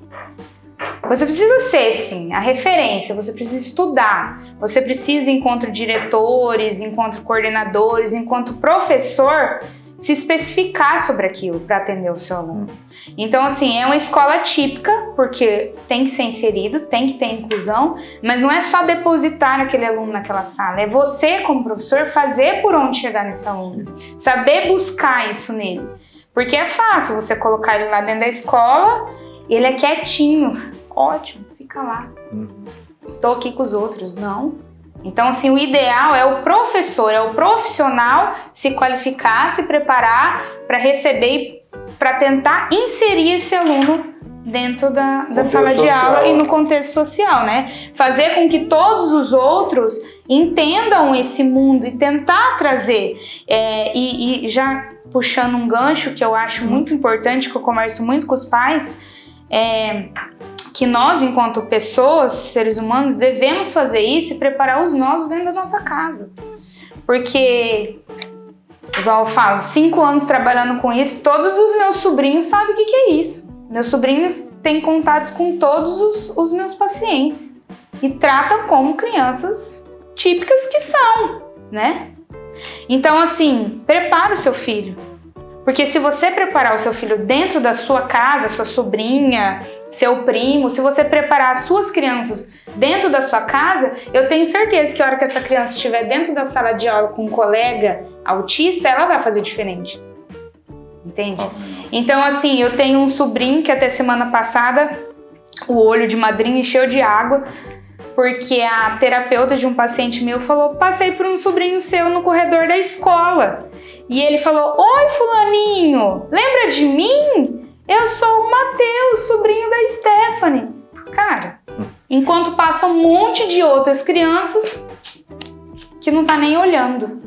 você precisa ser, sim, a referência, você precisa estudar, você precisa, enquanto diretores, enquanto coordenadores, enquanto professor, se especificar sobre aquilo para atender o seu aluno. Então, assim, é uma escola típica, porque tem que ser inserido, tem que ter inclusão, mas não é só depositar aquele aluno naquela sala, é você, como professor, fazer por onde chegar nesse aluno, saber buscar isso nele. Porque é fácil você colocar ele lá dentro da escola, ele é quietinho, ótimo, fica lá. Uhum. Tô aqui com os outros. Não. Então, assim, o ideal é o professor, é o profissional se qualificar, se preparar para receber, para tentar inserir esse aluno dentro da, da sala social. de aula e no contexto social, né? Fazer com que todos os outros entendam esse mundo e tentar trazer. É, e, e já puxando um gancho que eu acho muito importante, que eu converso muito com os pais, é, que nós, enquanto pessoas, seres humanos, devemos fazer isso e preparar os nossos dentro da nossa casa. Porque, igual eu falo, cinco anos trabalhando com isso, todos os meus sobrinhos sabem o que, que é isso. Meus sobrinhos têm contatos com todos os, os meus pacientes e tratam como crianças típicas que são, né? Então, assim, prepara o seu filho porque se você preparar o seu filho dentro da sua casa, sua sobrinha, seu primo, se você preparar as suas crianças dentro da sua casa, eu tenho certeza que a hora que essa criança estiver dentro da sala de aula com um colega autista, ela vai fazer diferente. Entende? Então, assim, eu tenho um sobrinho que até semana passada o olho de madrinha encheu de água porque a terapeuta de um paciente meu falou: passei por um sobrinho seu no corredor da escola. E ele falou: Oi, Fulaninho, lembra de mim? Eu sou o Matheus, sobrinho da Stephanie. Cara, enquanto passa um monte de outras crianças que não tá nem olhando.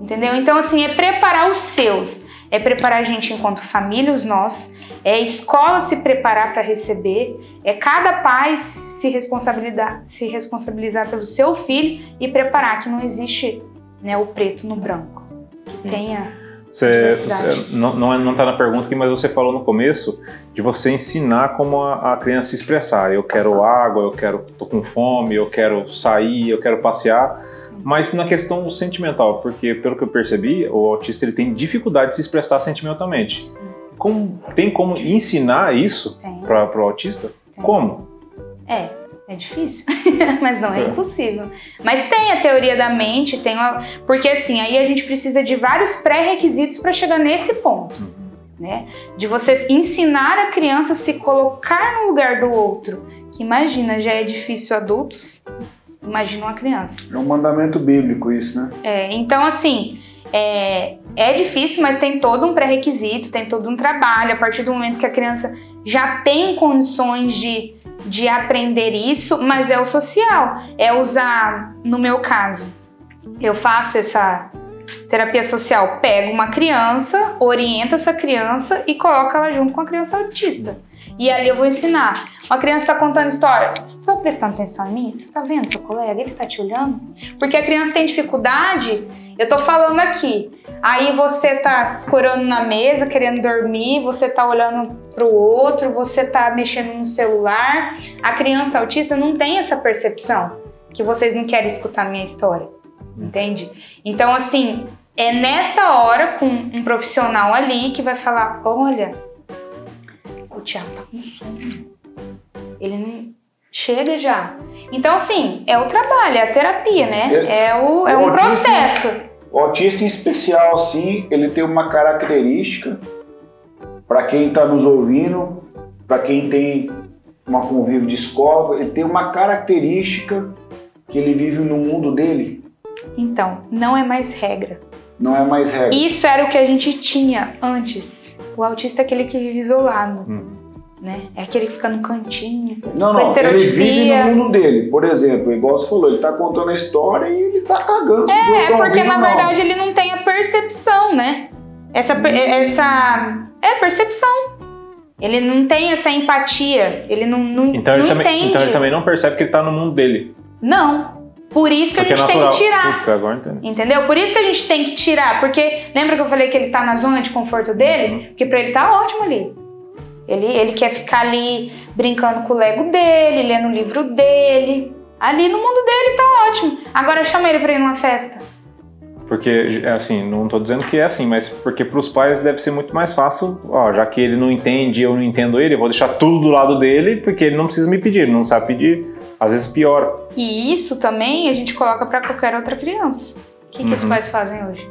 Entendeu? Então, assim, é preparar os seus. É preparar a gente enquanto família, os nossos. É a escola se preparar para receber. É cada pai se responsabilizar, se responsabilizar pelo seu filho e preparar que não existe né, o preto no branco que tenha. Você, você, não, não, é, na pergunta aqui, mas você falou no começo de você ensinar como a, a, criança se expressar. Eu quero água, eu quero, tô com fome, eu quero sair, eu quero passear. Mas na questão sentimental, porque pelo que eu percebi, o autista ele tem dificuldade de se expressar sentimentalmente. Como, tem como ensinar isso para o autista? Tem. Como? É, é difícil, mas não é, é, impossível. Mas tem a teoria da mente, tem uma... porque assim, aí a gente precisa de vários pré-requisitos para chegar nesse ponto. Uhum. Né? De você ensinar a criança a se colocar no lugar do outro. Que imagina, já é difícil adultos, imagina uma criança. É um mandamento bíblico isso, né? É, então assim, é, é difícil, mas tem todo um pré-requisito, tem todo um trabalho. A partir do momento que a criança já tem condições de de aprender isso, mas é o social. É usar, no meu caso, eu faço essa terapia social, pego uma criança, orienta essa criança e coloca ela junto com a criança autista. E ali eu vou ensinar. Uma criança está contando história. Você está prestando atenção em mim? Você está vendo seu colega? Ele está te olhando? Porque a criança tem dificuldade. Eu estou falando aqui. Aí você está escorando na mesa, querendo dormir, você está olhando para o outro, você está mexendo no celular. A criança autista não tem essa percepção que vocês não querem escutar minha história. Entende? Então, assim, é nessa hora com um profissional ali que vai falar: olha, o Thiago tá com sono. Ele não. Chega já. Então, assim, é o trabalho, é a terapia, né? É- É, o, é um autismo- processo. O autista em especial, assim, ele tem uma característica, para quem está nos ouvindo, para quem tem uma convívio de escola, ele tem uma característica que ele vive no mundo dele, Então, não é mais regra. Não é mais regra. Isso era o que a gente tinha antes. O autista é aquele que vive isolado. Hum. Né? É aquele que fica no cantinho. Não, não, ele vive no mundo dele. Por exemplo, igual você falou, ele tá contando a história e ele tá cagando. É tão porque ouvindo, na não. verdade ele não tem a percepção, né? Essa, per- essa é percepção. Ele não tem essa empatia. Ele não, não, Então ele, não também, entende. então ele também não percebe que ele tá no mundo dele. Não. Por isso que Porque a é gente tem natural. que tirar. Putz, agora entendi. Entendeu? Por isso que a gente tem que tirar, porque lembra que eu falei que ele tá na zona de conforto dele? Porque pra ele tá ótimo ali. Ele, ele quer ficar ali brincando com o Lego dele, lendo o livro dele. Ali no mundo dele tá ótimo. Agora chama ele pra ir numa festa. Porque, assim, não tô dizendo que é assim, mas porque pros pais deve ser muito mais fácil, ó, já que ele não entende e eu não entendo ele, eu vou deixar tudo do lado dele, porque ele não precisa me pedir, ele não sabe pedir, às vezes piora. E isso também a gente coloca pra qualquer outra criança. O que, que os Uhum. pais fazem hoje?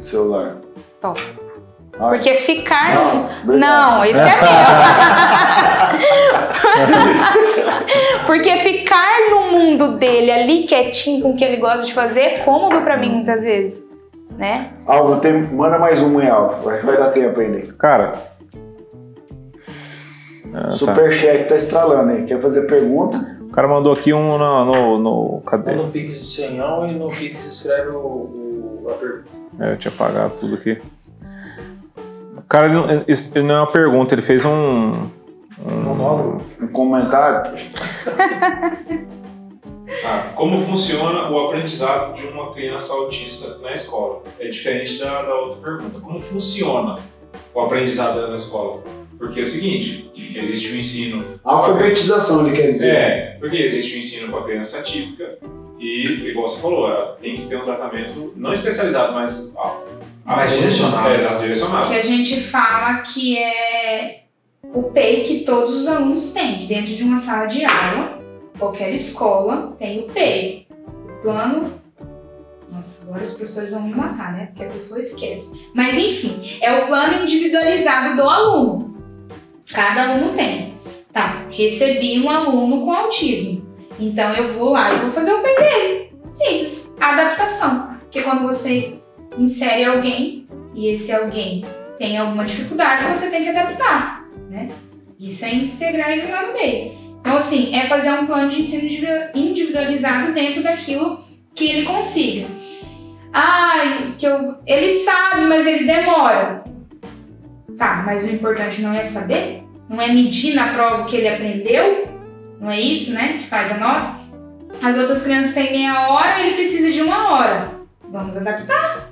Celular. Top. Ah, Porque ficar. Não. Não, esse é meu. Porque ficar no mundo dele ali quietinho com o que ele gosta de fazer é cômodo pra mim muitas vezes. Né? Alvo, tem, manda mais uma aí, Alvo. Acho que vai dar tempo ainda. Cara. Ah, tá. Superchat tá estralando aí. Quer fazer pergunta? O cara mandou aqui um no. no, no- cadê? No Pix de senhão e no Pix escreve o, o, a pergunta. É, eu tinha apagado tudo aqui. O cara, ele ele não é uma pergunta, ele fez um. Um Monólogo. Um comentário? Ah, como funciona o aprendizado de uma criança autista na escola? É diferente da, da outra pergunta. Como funciona o aprendizado na escola? Porque é o seguinte, existe o ensino... Alfabetização, ele quer dizer. É, porque existe o ensino com a criança típica e, igual você falou, ela tem que ter um tratamento não especializado, mas... ah, Mais ah, direcionado. É, exato, direcionado. Que a gente fala que é o PEI que todos os alunos têm. Dentro de uma sala de aula, qualquer escola tem o PEI. O plano. Nossa, agora os professores vão me matar, né? Porque a pessoa esquece. Mas enfim, é o plano individualizado do aluno. Cada aluno tem. Tá, recebi um aluno com autismo. Então eu vou lá e vou fazer o PEI dele. Simples. Adaptação. Porque quando você insere alguém e esse alguém tem alguma dificuldade, você tem que adaptar, né? Isso é integrar ele lá no meio. Então, assim, é fazer um plano de ensino individu- individualizado dentro daquilo que ele consiga. Ai, que eu, ele sabe, mas ele demora. Tá, mas o importante não é saber? Não é medir na prova o que ele aprendeu? Não é isso, né? Que faz a nota? As outras crianças têm meia hora, ele precisa de uma hora. Vamos adaptar.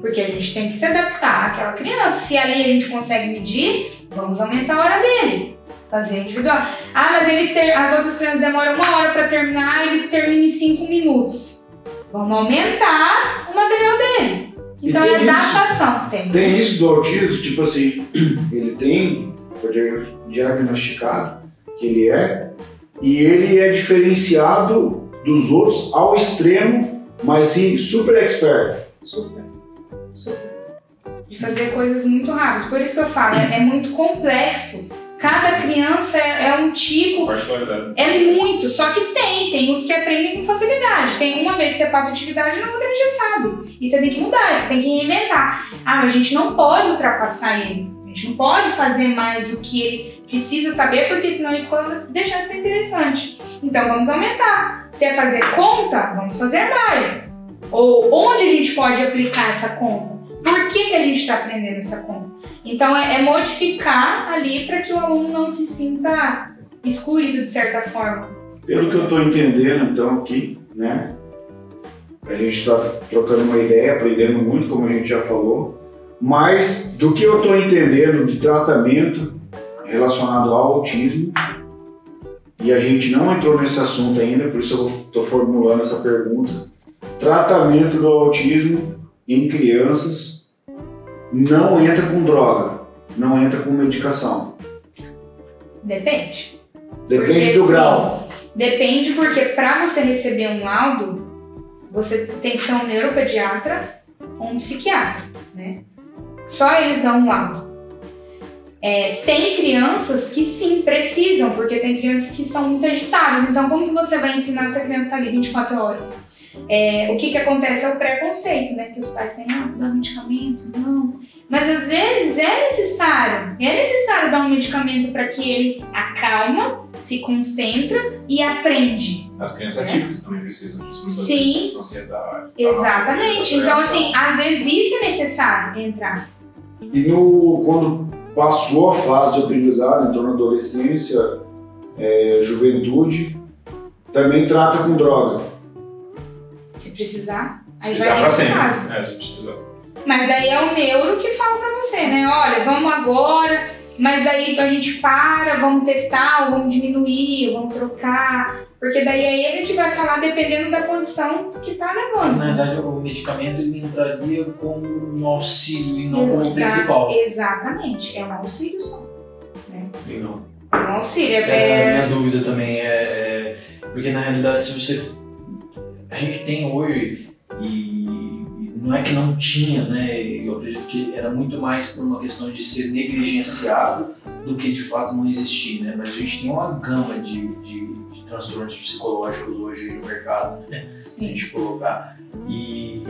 Porque a gente tem que se adaptar àquela criança. Se ali a gente consegue medir, vamos aumentar a hora dele. Fazer individual. Ah, mas ele ter, as outras crianças demoram uma hora para terminar, ele termina em cinco minutos. Vamos aumentar o material dele. Então é adaptação. Tem. Tem isso do autismo, tipo assim, ele tem, foi dia- diagnosticado que ele é, e ele é diferenciado dos outros ao extremo, mas sim super expert. Super. Super. De fazer coisas muito rápidas. Por isso que eu falo, é, é muito complexo. Cada criança é, é um tipo. É muito, só que tem. Tem os que aprendem com facilidade. Tem uma vez que você passa atividade, na outra ele já sabe. E você tem que mudar, você tem que reinventar. Ah, mas a gente não pode ultrapassar ele. A gente não pode fazer mais do que ele precisa saber, porque senão a escola vai deixar de ser interessante. Então vamos aumentar. Se é fazer conta, vamos fazer mais. Ou onde a gente pode aplicar essa conta? Por que, que a gente está aprendendo essa conta? Então é, é modificar ali para que o aluno não se sinta excluído de certa forma. Pelo que eu estou entendendo, então, aqui, né? A gente está trocando uma ideia, aprendendo muito, como a gente já falou. Mas do que eu estou entendendo de tratamento relacionado ao autismo, e a gente não entrou nesse assunto ainda, por isso eu estou formulando essa pergunta. Tratamento do autismo em crianças não entra com droga, não entra com medicação. Depende. Depende Porque, do assim, grau. Depende porque para você receber um laudo, você tem que ser um neuropediatra ou um psiquiatra, né? Só eles dão um laudo. É, tem crianças que sim, precisam, porque tem crianças que são muito agitadas. Então, como que você vai ensinar se a criança está ali 24 horas? É, o que, que acontece é o preconceito, né? Que os pais têm, ah, vou dar um medicamento, não. Mas às vezes é necessário, é necessário dar um medicamento para que ele acalma, se concentra e aprende. As crianças É. atípicas também precisam disso. Sim. Ansiedade. Exatamente. tal, Então, reação. assim, às vezes isso é necessário entrar. E no, quando passou a fase de aprendizado, entrou na adolescência, é, juventude, também trata com droga. Se precisar, Se aí precisar vai pra sempre. caso. É, se precisar. Mas daí é o neuro que fala pra você, né? Olha, vamos agora, mas daí a gente para, vamos testar, ou vamos diminuir, ou vamos trocar. Porque daí é ele que vai falar dependendo da condição que tá levando. Na verdade, o medicamento ele entraria como um auxílio e não como Exa- principal. Exatamente, é um auxílio só. Legal. É um auxílio. É, É, a minha dúvida também é, é- Porque na realidade, se você. A gente tem hoje, e, não é que não tinha, né? Eu acredito que era muito mais por uma questão de ser negligenciado do que de fato não existir, né? Mas a gente tem uma gama de, de transtornos psicológicos hoje no mercado, né? se a sim. gente colocar. E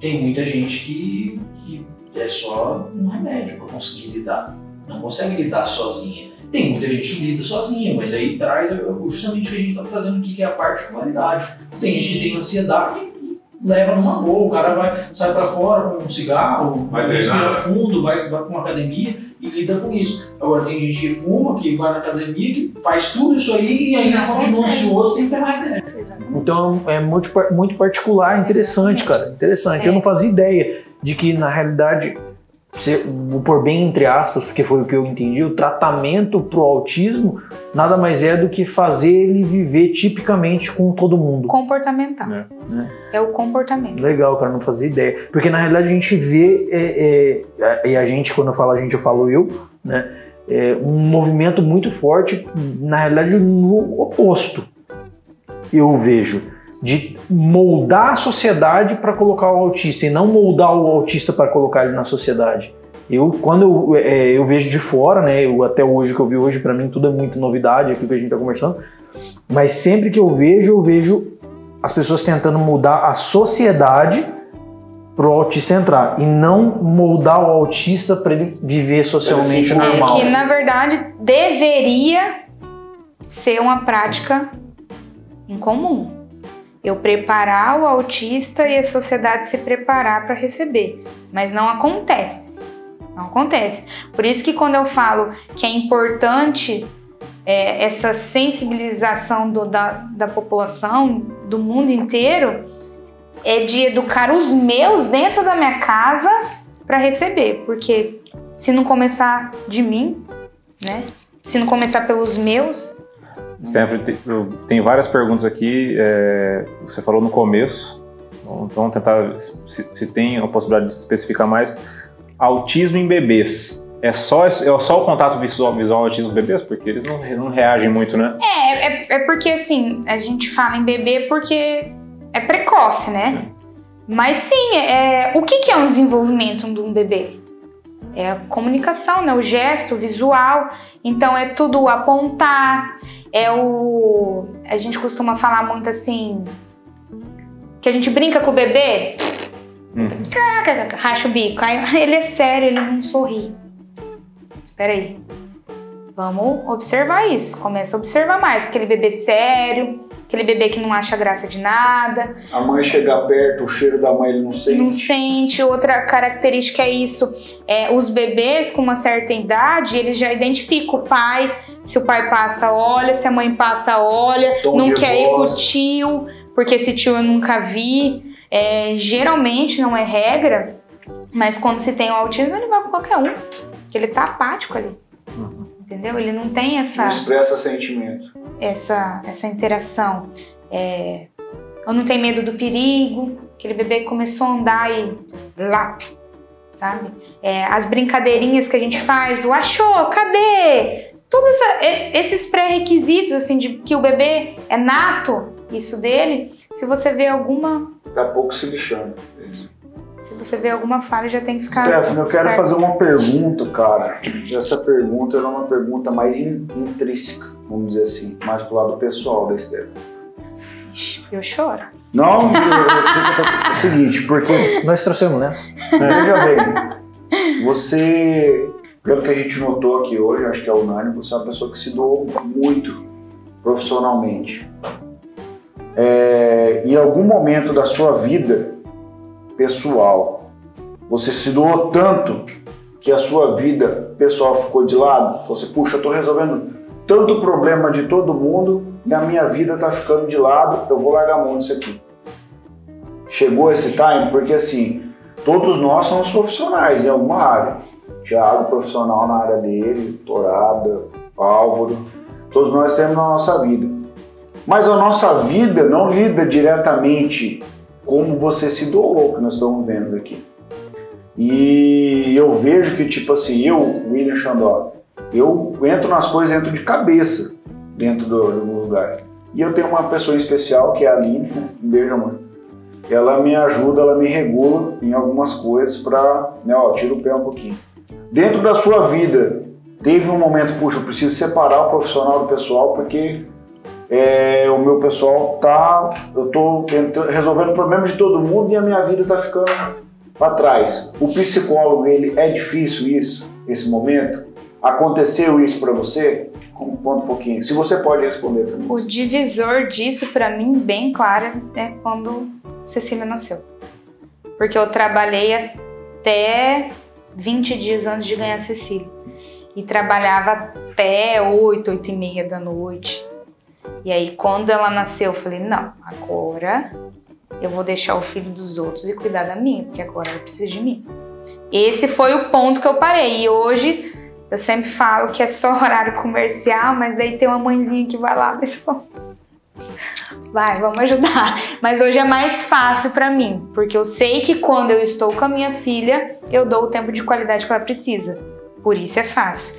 tem muita gente que, que é só um remédio para conseguir lidar. Não consegue lidar sozinha. Tem muita gente que lida sozinha, mas aí traz justamente o que a gente está trazendo aqui, que é a particularidade. Tem gente que tem ansiedade e leva numa boa, o cara vai, sai para fora, fuma um cigarro, Vai respira treinar. fundo, vai, vai para uma academia e lida com isso. Agora tem gente que fuma, que vai na academia, que faz tudo isso aí e ainda Não continua consegue. ansioso, tem que ter mais. Exatamente. Então é muito, muito particular, interessante, cara. Interessante. Eu É. não fazia ideia de que, na realidade, vou pôr bem entre aspas, porque foi o que eu entendi, o tratamento pro autismo nada mais é do que fazer ele viver tipicamente com todo mundo. Comportamental. É. É o comportamento. Legal, cara, não fazia ideia. Porque na realidade a gente vê, é, é, e a gente, quando eu falo a gente, eu falo eu, né? É um movimento muito forte, na realidade, no oposto. Eu vejo. De moldar a sociedade para colocar o autista e não moldar o autista para colocar ele na sociedade. Eu, quando eu, é, eu vejo de fora, né? Eu, até hoje que eu vi hoje, para mim tudo é muito novidade aqui que a gente tá conversando. Mas sempre que eu vejo, eu vejo as pessoas tentando mudar a sociedade pro autista entrar e não moldar o autista para ele viver socialmente É, normal. É que na verdade deveria ser uma prática em comum. Eu preparar o autista e a sociedade se preparar para receber, mas não acontece. Não acontece. Por isso que quando eu falo que é importante é, essa sensibilização do- da, da população, do mundo inteiro, é de educar os meus dentro da minha casa para receber, porque se não começar de mim, né? Se não começar pelos meus, Stanford, eu tenho várias perguntas aqui. é, você falou no começo, então vamos tentar, se, se tem a possibilidade de especificar mais. Autismo em bebês. É só, é só o contato visual, visual autismo em bebês? Porque eles não, não reagem muito, né? é, é, é porque assim, a gente fala em bebê porque é precoce, né? Mas sim, é, o que, que é um desenvolvimento de um bebê? É a comunicação, né? O gesto, o visual. Então é tudo apontar, é o. A gente costuma falar muito assim. Que a gente brinca com o bebê, Hum. racha o bico. Aí ele é sério, ele não sorri. Espera aí. Vamos observar isso. Começa a observar mais. Aquele bebê sério, aquele bebê que não acha graça de nada, A mãe chegar perto, o cheiro da mãe ele não sente. não sente. Outra característica é isso. É, os bebês com uma certa idade, eles já identificam o pai. Se o pai passa, olha. Se a mãe passa, olha. Tom não quer ir pro voz. tio, porque esse tio eu nunca vi. É, geralmente não é regra, mas quando se tem o autismo, ele vai com qualquer um. Porque ele tá apático ali. Entendeu? Ele não tem essa Não expressa sentimento. Essa, essa interação. É, eu não tenho medo do perigo, aquele bebê começou a andar e lap, sabe? É, as brincadeirinhas que a gente faz, o achou, cadê? todos esses pré-requisitos, assim, de que o bebê é nato, isso dele, se você vê alguma. Tá pouco se lixando. Se você vê alguma falha, já tem que ficar. Stephanie, eu quero fazer uma pergunta, cara. Essa pergunta é uma pergunta mais intrínseca, vamos dizer assim, mais pro lado pessoal da Stephanie. Eu choro. Não, é o seguinte, porque. Nós trouxemos nessa. Veja bem, você pelo que a gente notou aqui hoje, acho que é unânime, você é uma pessoa que se doou muito profissionalmente. É, em algum momento da sua vida pessoal, você se doou tanto que a sua vida pessoal ficou de lado? Você, puxa, eu estou resolvendo tanto problema de todo mundo e a minha vida está ficando de lado, eu vou largar a mão disso aqui. Chegou esse time? Porque assim, todos nós somos profissionais em alguma área Thiago, profissional na área dele, Torada, Álvaro, todos nós temos na nossa vida. Mas a nossa vida não lida diretamente como você se doou, que nós estamos vendo aqui. E eu vejo que, tipo assim, eu, William Xandó, eu entro nas coisas, entro de cabeça dentro do, do lugar. E eu tenho uma pessoa especial, que é a Aline, um beijo, amor. Ela me ajuda, ela me regula em algumas coisas para, né, ó, tira o pé um pouquinho. Dentro da sua vida, teve um momento, puxa, eu preciso separar o profissional do pessoal porque é, o meu pessoal tá, eu tô resolvendo problemas de todo mundo e a minha vida tá ficando para trás. O psicólogo, ele é difícil isso, esse momento? Aconteceu isso para você? Conta um pouquinho. Se você pode responder para mim. O divisor disso para mim bem claro é quando Cecília nasceu. Porque eu trabalhei até 20 dias antes de ganhar Cecília. E trabalhava até 8, 8 e meia da noite. E aí, quando ela nasceu, eu falei: não, agora eu vou deixar o filho dos outros e cuidar da minha, porque agora ela precisa de mim. Esse foi o ponto que eu parei. E hoje eu sempre falo que é só horário comercial, mas daí tem uma mãezinha que vai lá, mas vai, vamos ajudar. Mas hoje é mais fácil para mim, porque eu sei que quando eu estou com a minha filha, eu dou o tempo de qualidade que ela precisa. Por isso é fácil.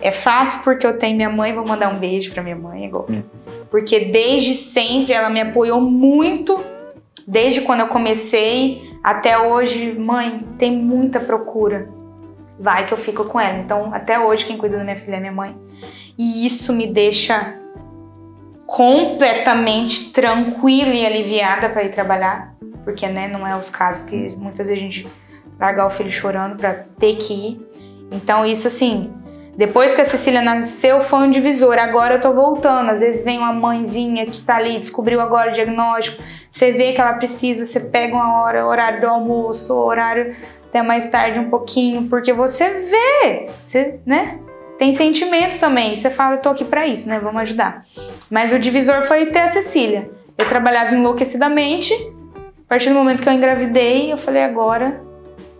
É fácil porque eu tenho minha mãe, vou mandar um beijo para minha mãe agora. Hum. Porque desde sempre ela me apoiou muito, desde quando eu comecei até hoje, mãe, tem muita procura. Vai que eu fico com ela. Então, até hoje quem cuida da minha filha é minha mãe. E isso me deixa completamente tranquila e aliviada para ir trabalhar, porque né, não é os casos que muitas vezes a gente largar o filho chorando para ter que ir. Então isso assim, depois que a Cecília nasceu foi um divisor. Agora eu tô voltando. Às vezes vem uma mãezinha que tá ali, descobriu agora o diagnóstico. Você vê que ela precisa, você pega uma hora, horário do almoço, horário até mais tarde um pouquinho, porque você vê, você, né? Tem sentimentos também. Você fala, eu tô aqui para isso, né? Vamos ajudar. Mas o divisor foi ter a Cecília. Eu trabalhava enlouquecidamente. A partir do momento que eu engravidei, eu falei agora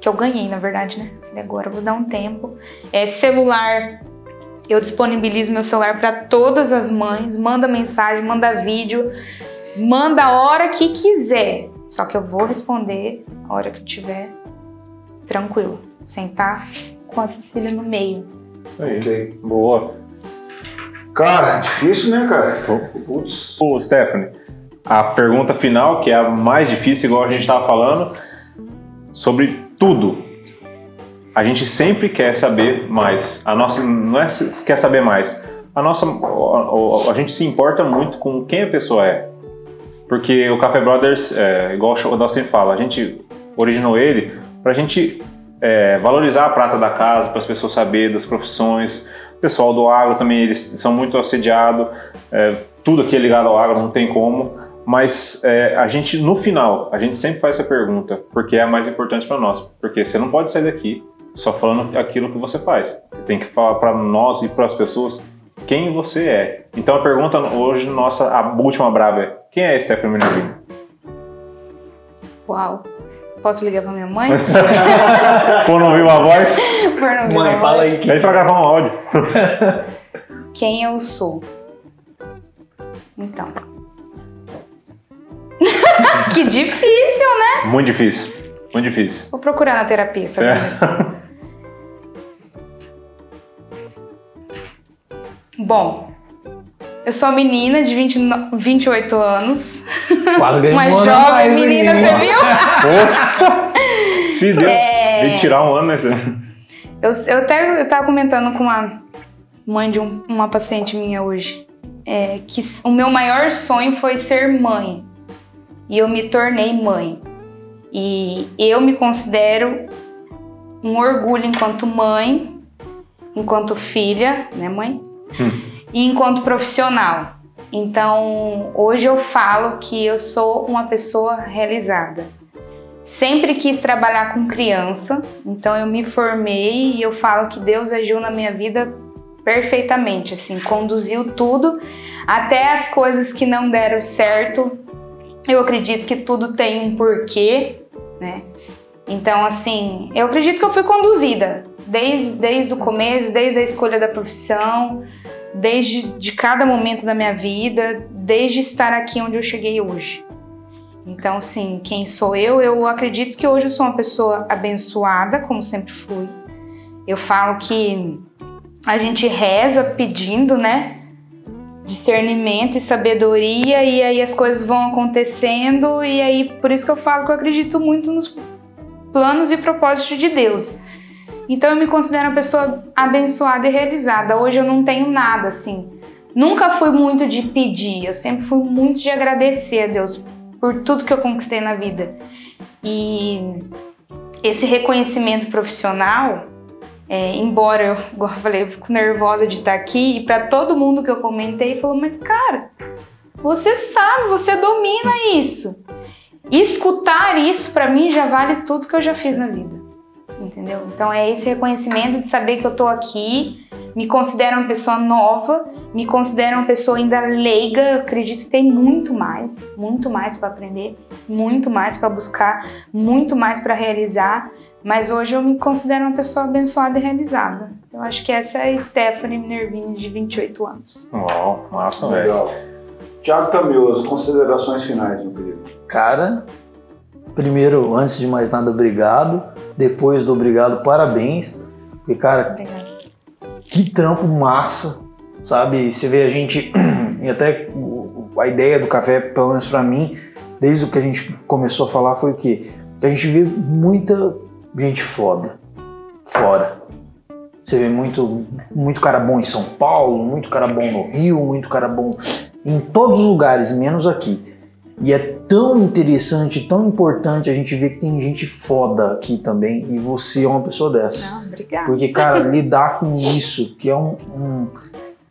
que eu ganhei, na verdade, né? Falei agora eu vou dar um tempo. É celular. Eu disponibilizo meu celular para todas as mães. Manda mensagem, manda vídeo, manda a hora que quiser. Só que eu vou responder a hora que eu tiver tranquilo, sentar com a Cecília no meio. Aí. Ok. Boa. Cara, difícil, né, cara? Putz. Ô, Stephanie, a pergunta final, que é a mais difícil, igual a gente estava falando, sobre tudo. A gente sempre quer saber mais. A nossa não é quer saber mais. A nossa a, a, a gente se importa muito com quem a pessoa é. Porque o Café Brothers, é, igual o Dal sempre fala, a gente originou ele para a gente é, valorizar a prata da casa, para as pessoas saberem das profissões. O pessoal do agro também, eles são muito assediados, é, tudo aqui é ligado ao agro, não tem como. Mas é, a gente, no final, a gente sempre faz essa pergunta, porque é a mais importante para nós. Porque você não pode sair daqui só falando aquilo que você faz. Você tem que falar para nós e para as pessoas quem você é. Então a pergunta hoje, nossa, a última brava é: quem é Stephanie Minervino? Uau! Posso ligar pra minha mãe? Por não ouvir uma voz? Por não ouvir mãe, uma fala voz. aí. Vem pra gravar um áudio. Quem eu sou? Então. que difícil, né? Muito difícil. Muito difícil. Vou procurar na terapia sobre É. isso. Bom, eu sou menina de 20, 28 anos. Quase ganhou Uma um ano jovem menina, você viu? Nossa! Se deu. É. Vem tirar um ano, né? Eu, eu até estava comentando com uma mãe de um- uma paciente minha hoje é, que o meu maior sonho foi ser mãe e eu me tornei mãe. E eu me considero um orgulho enquanto mãe, enquanto filha, né, mãe? E enquanto profissional. Então, hoje eu falo que eu sou uma pessoa realizada. Sempre quis trabalhar com criança, então eu me formei e eu falo que Deus agiu na minha vida perfeitamente, assim, conduziu tudo, até as coisas que não deram certo. Eu acredito que tudo tem um porquê, né? Então, assim, eu acredito que eu fui conduzida desde, desde o começo, desde a escolha da profissão, desde de cada momento da minha vida, desde estar aqui onde eu cheguei hoje. Então, assim, quem sou eu? Eu acredito que hoje eu sou uma pessoa abençoada, como sempre fui. Eu falo que a gente reza pedindo, né? Discernimento e sabedoria, e aí as coisas vão acontecendo, e aí por isso que eu falo que eu acredito muito nos planos e propósitos de Deus. Então eu me considero uma pessoa abençoada e realizada. Hoje eu não tenho nada assim. Nunca fui muito de pedir, eu sempre fui muito de agradecer a Deus por tudo que eu conquistei na vida. E esse reconhecimento profissional, é, embora eu, igual eu falei, eu fico nervosa de estar aqui, e para todo mundo que eu comentei, falou: Mas cara, você sabe, você domina isso. Escutar isso para mim já vale tudo que eu já fiz na vida. Entendeu? Então é esse reconhecimento de saber que eu tô aqui, me considero uma pessoa nova, me considero uma pessoa ainda leiga, eu acredito que tem muito mais, muito mais para aprender, muito mais para buscar, muito mais para realizar, mas hoje eu me considero uma pessoa abençoada e realizada. Eu acho que essa é a Stephanie Minervini, de 28 anos. Uau, massa, velho. Legal. Tiago Tamioso, considerações finais, meu querido. Cara, primeiro, antes de mais nada, obrigado. Depois do obrigado, parabéns. Porque, cara, Obrigada. que trampo massa, sabe? Você vê a gente, e até a ideia do café, pelo menos pra mim, desde o que a gente começou a falar, foi o quê? Que a gente vê muita gente foda fora. Você vê muito, muito cara bom em São Paulo, muito cara bom no Rio, muito cara bom em todos os lugares, menos aqui. E é tão interessante, tão importante a gente ver que tem gente foda aqui também, e você é uma pessoa dessa. Não, obrigada. Porque, cara, lidar com isso, que é um. um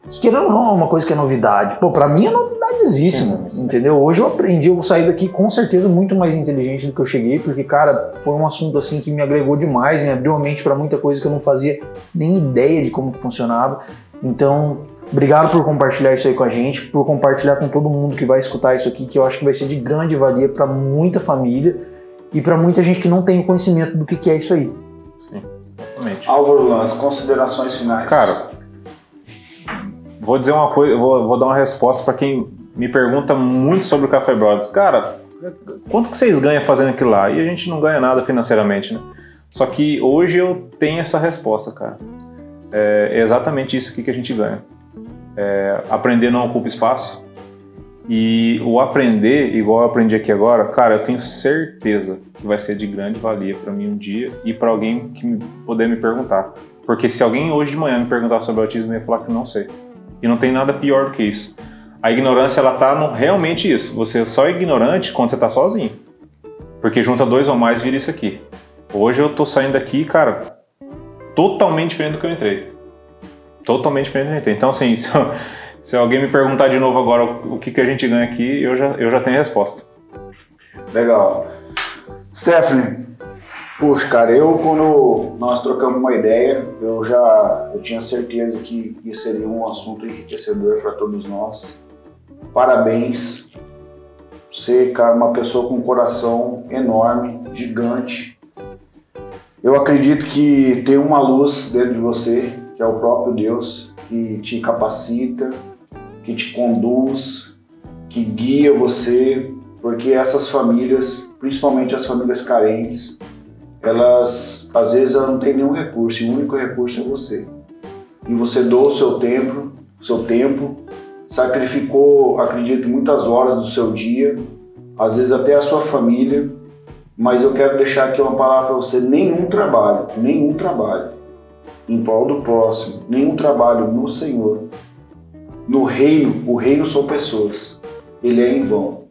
que querendo ou não, é uma coisa que é novidade. Pô, pra mim é novidadesíssimo, entendeu? Hoje eu aprendi, eu vou sair daqui com certeza muito mais inteligente do que eu cheguei, porque, cara, foi um assunto assim que me agregou demais, me abriu a mente pra muita coisa que eu não fazia nem ideia de como funcionava. Então, obrigado por compartilhar isso aí com a gente, por compartilhar com todo mundo que vai escutar isso aqui, que eu acho que vai ser de grande valia pra muita família e pra muita gente que não tem o conhecimento do que que é isso aí. Exatamente. Álvaro Lance, considerações finais. Cara, vou dizer uma coisa, vou, vou dar uma resposta para quem me pergunta muito sobre o Café Brothers. Cara, quanto que vocês ganham fazendo aquilo lá? E a gente não ganha nada financeiramente, né? Só que hoje eu tenho essa resposta, cara. É exatamente isso aqui que a gente ganha. É, aprender não ocupa espaço. E o aprender, igual eu aprendi aqui agora, cara, eu tenho certeza que vai ser de grande valia para mim um dia e para alguém que me- puder me perguntar. Porque se alguém hoje de manhã me perguntar sobre autismo, eu ia falar que não sei. E não tem nada pior do que isso. A ignorância, ela tá no, realmente isso. Você só é ignorante quando você tá sozinho. Porque junta dois ou mais vira isso aqui. Hoje eu tô saindo daqui, cara, totalmente diferente do que eu entrei. Totalmente diferente. Então, assim, se, se alguém me perguntar de novo agora o, o que, que a gente ganha aqui, eu já, eu já tenho a resposta. Legal. Stephanie, puxa, cara, eu quando nós trocamos uma ideia, eu já eu tinha certeza que isso seria um assunto enriquecedor para todos nós. Parabéns. Você, cara, uma pessoa com um coração enorme, gigante. Eu acredito que tem uma luz dentro de você, que é o próprio Deus, que te capacita, que te conduz, que guia você porque essas famílias, principalmente as famílias carentes, elas às vezes elas não têm nenhum recurso, e o único recurso é você. E você doa o seu tempo seu tempo, sacrificou, acredito, muitas horas do seu dia, às vezes até a sua família, mas eu quero deixar aqui uma palavra para você: nenhum trabalho, nenhum trabalho em prol do próximo, nenhum trabalho no Senhor, no reino, o reino são pessoas, ele é em vão.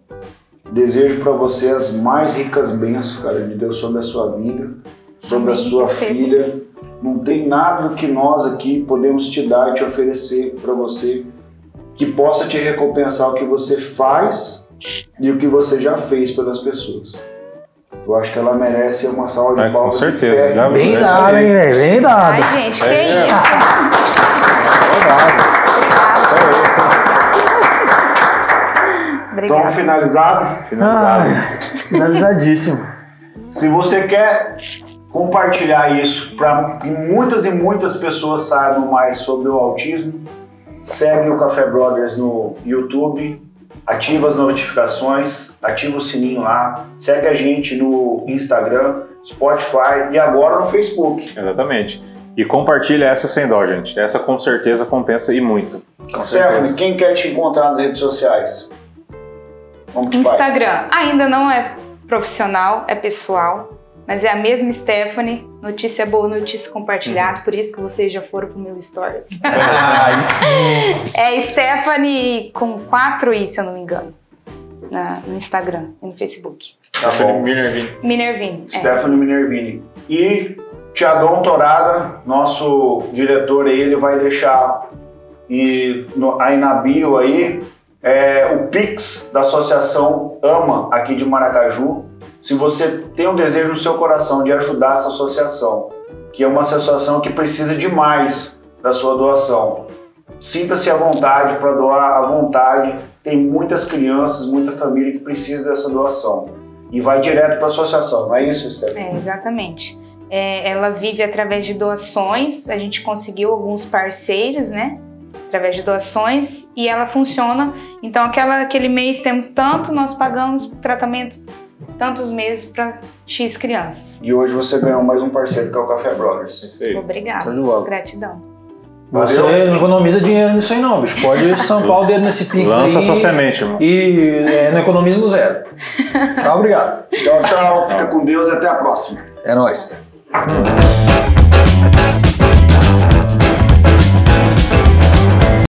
Desejo para você as mais ricas bênçãos, cara, de Deus sobre a sua vida, sobre a sua filha. Não tem nada que nós aqui podemos te dar e te oferecer para você que possa te recompensar o que você faz e o que você já fez pelas pessoas. Eu acho que ela merece uma salva de é, palmas. Com certeza. Já bem dado, hein, velho? Bem dado. Ai, gente, que é. isso. Obrigado. Então, finalizado? Finalizado. Ah, finalizadíssimo. Se você quer compartilhar isso para que muitas e muitas pessoas saibam mais sobre o autismo, segue o Café Brothers no YouTube, ativa as notificações, ativa o sininho lá, segue a gente no Instagram, Spotify e agora no Facebook. Exatamente. E compartilha essa sem dó, gente. Essa com certeza compensa e muito. Com Stephanie, quem quer te encontrar nas redes sociais? Como que Instagram. Faz? Ainda não é profissional, é pessoal. Mas é a mesma Stephanie, notícia boa, notícia compartilhada, uhum. por isso que vocês já foram pro meu stories. Ah, sim. é Stephanie com quatro i, se eu não me engano. Na, no Instagram e no Facebook. Tá bom. Minervini. Minervini. É, Stephanie Minervini. E Tiadon Torada, nosso diretor aí, ele vai deixar e no, aí na bio aí é, o Pix da Associação AMA aqui de Maracaju se você tem um desejo no seu coração de ajudar essa associação, que é uma associação que precisa demais da sua doação, sinta-se à vontade para doar à vontade. Tem muitas crianças, muita família que precisa dessa doação. E vai direto para a associação, não é isso, Stephanie? É, exatamente. É, ela vive através de doações, a gente conseguiu alguns parceiros, né? Através de doações e ela funciona. Então, aquela, aquele mês temos tanto, nós pagamos tratamento tantos meses para X crianças. E hoje você ganhou mais um parceiro que é o Café Brothers. Isso aí. Obrigada. Gratidão. Você Valeu. não economiza dinheiro nisso aí não, bicho. Pode sampar o dedo nesse pix Lança aí. sua semente, irmão. E é, não economiza no zero. tchau, obrigado. Tchau, tchau. Fica com Deus e até a próxima. É nóis. Hum.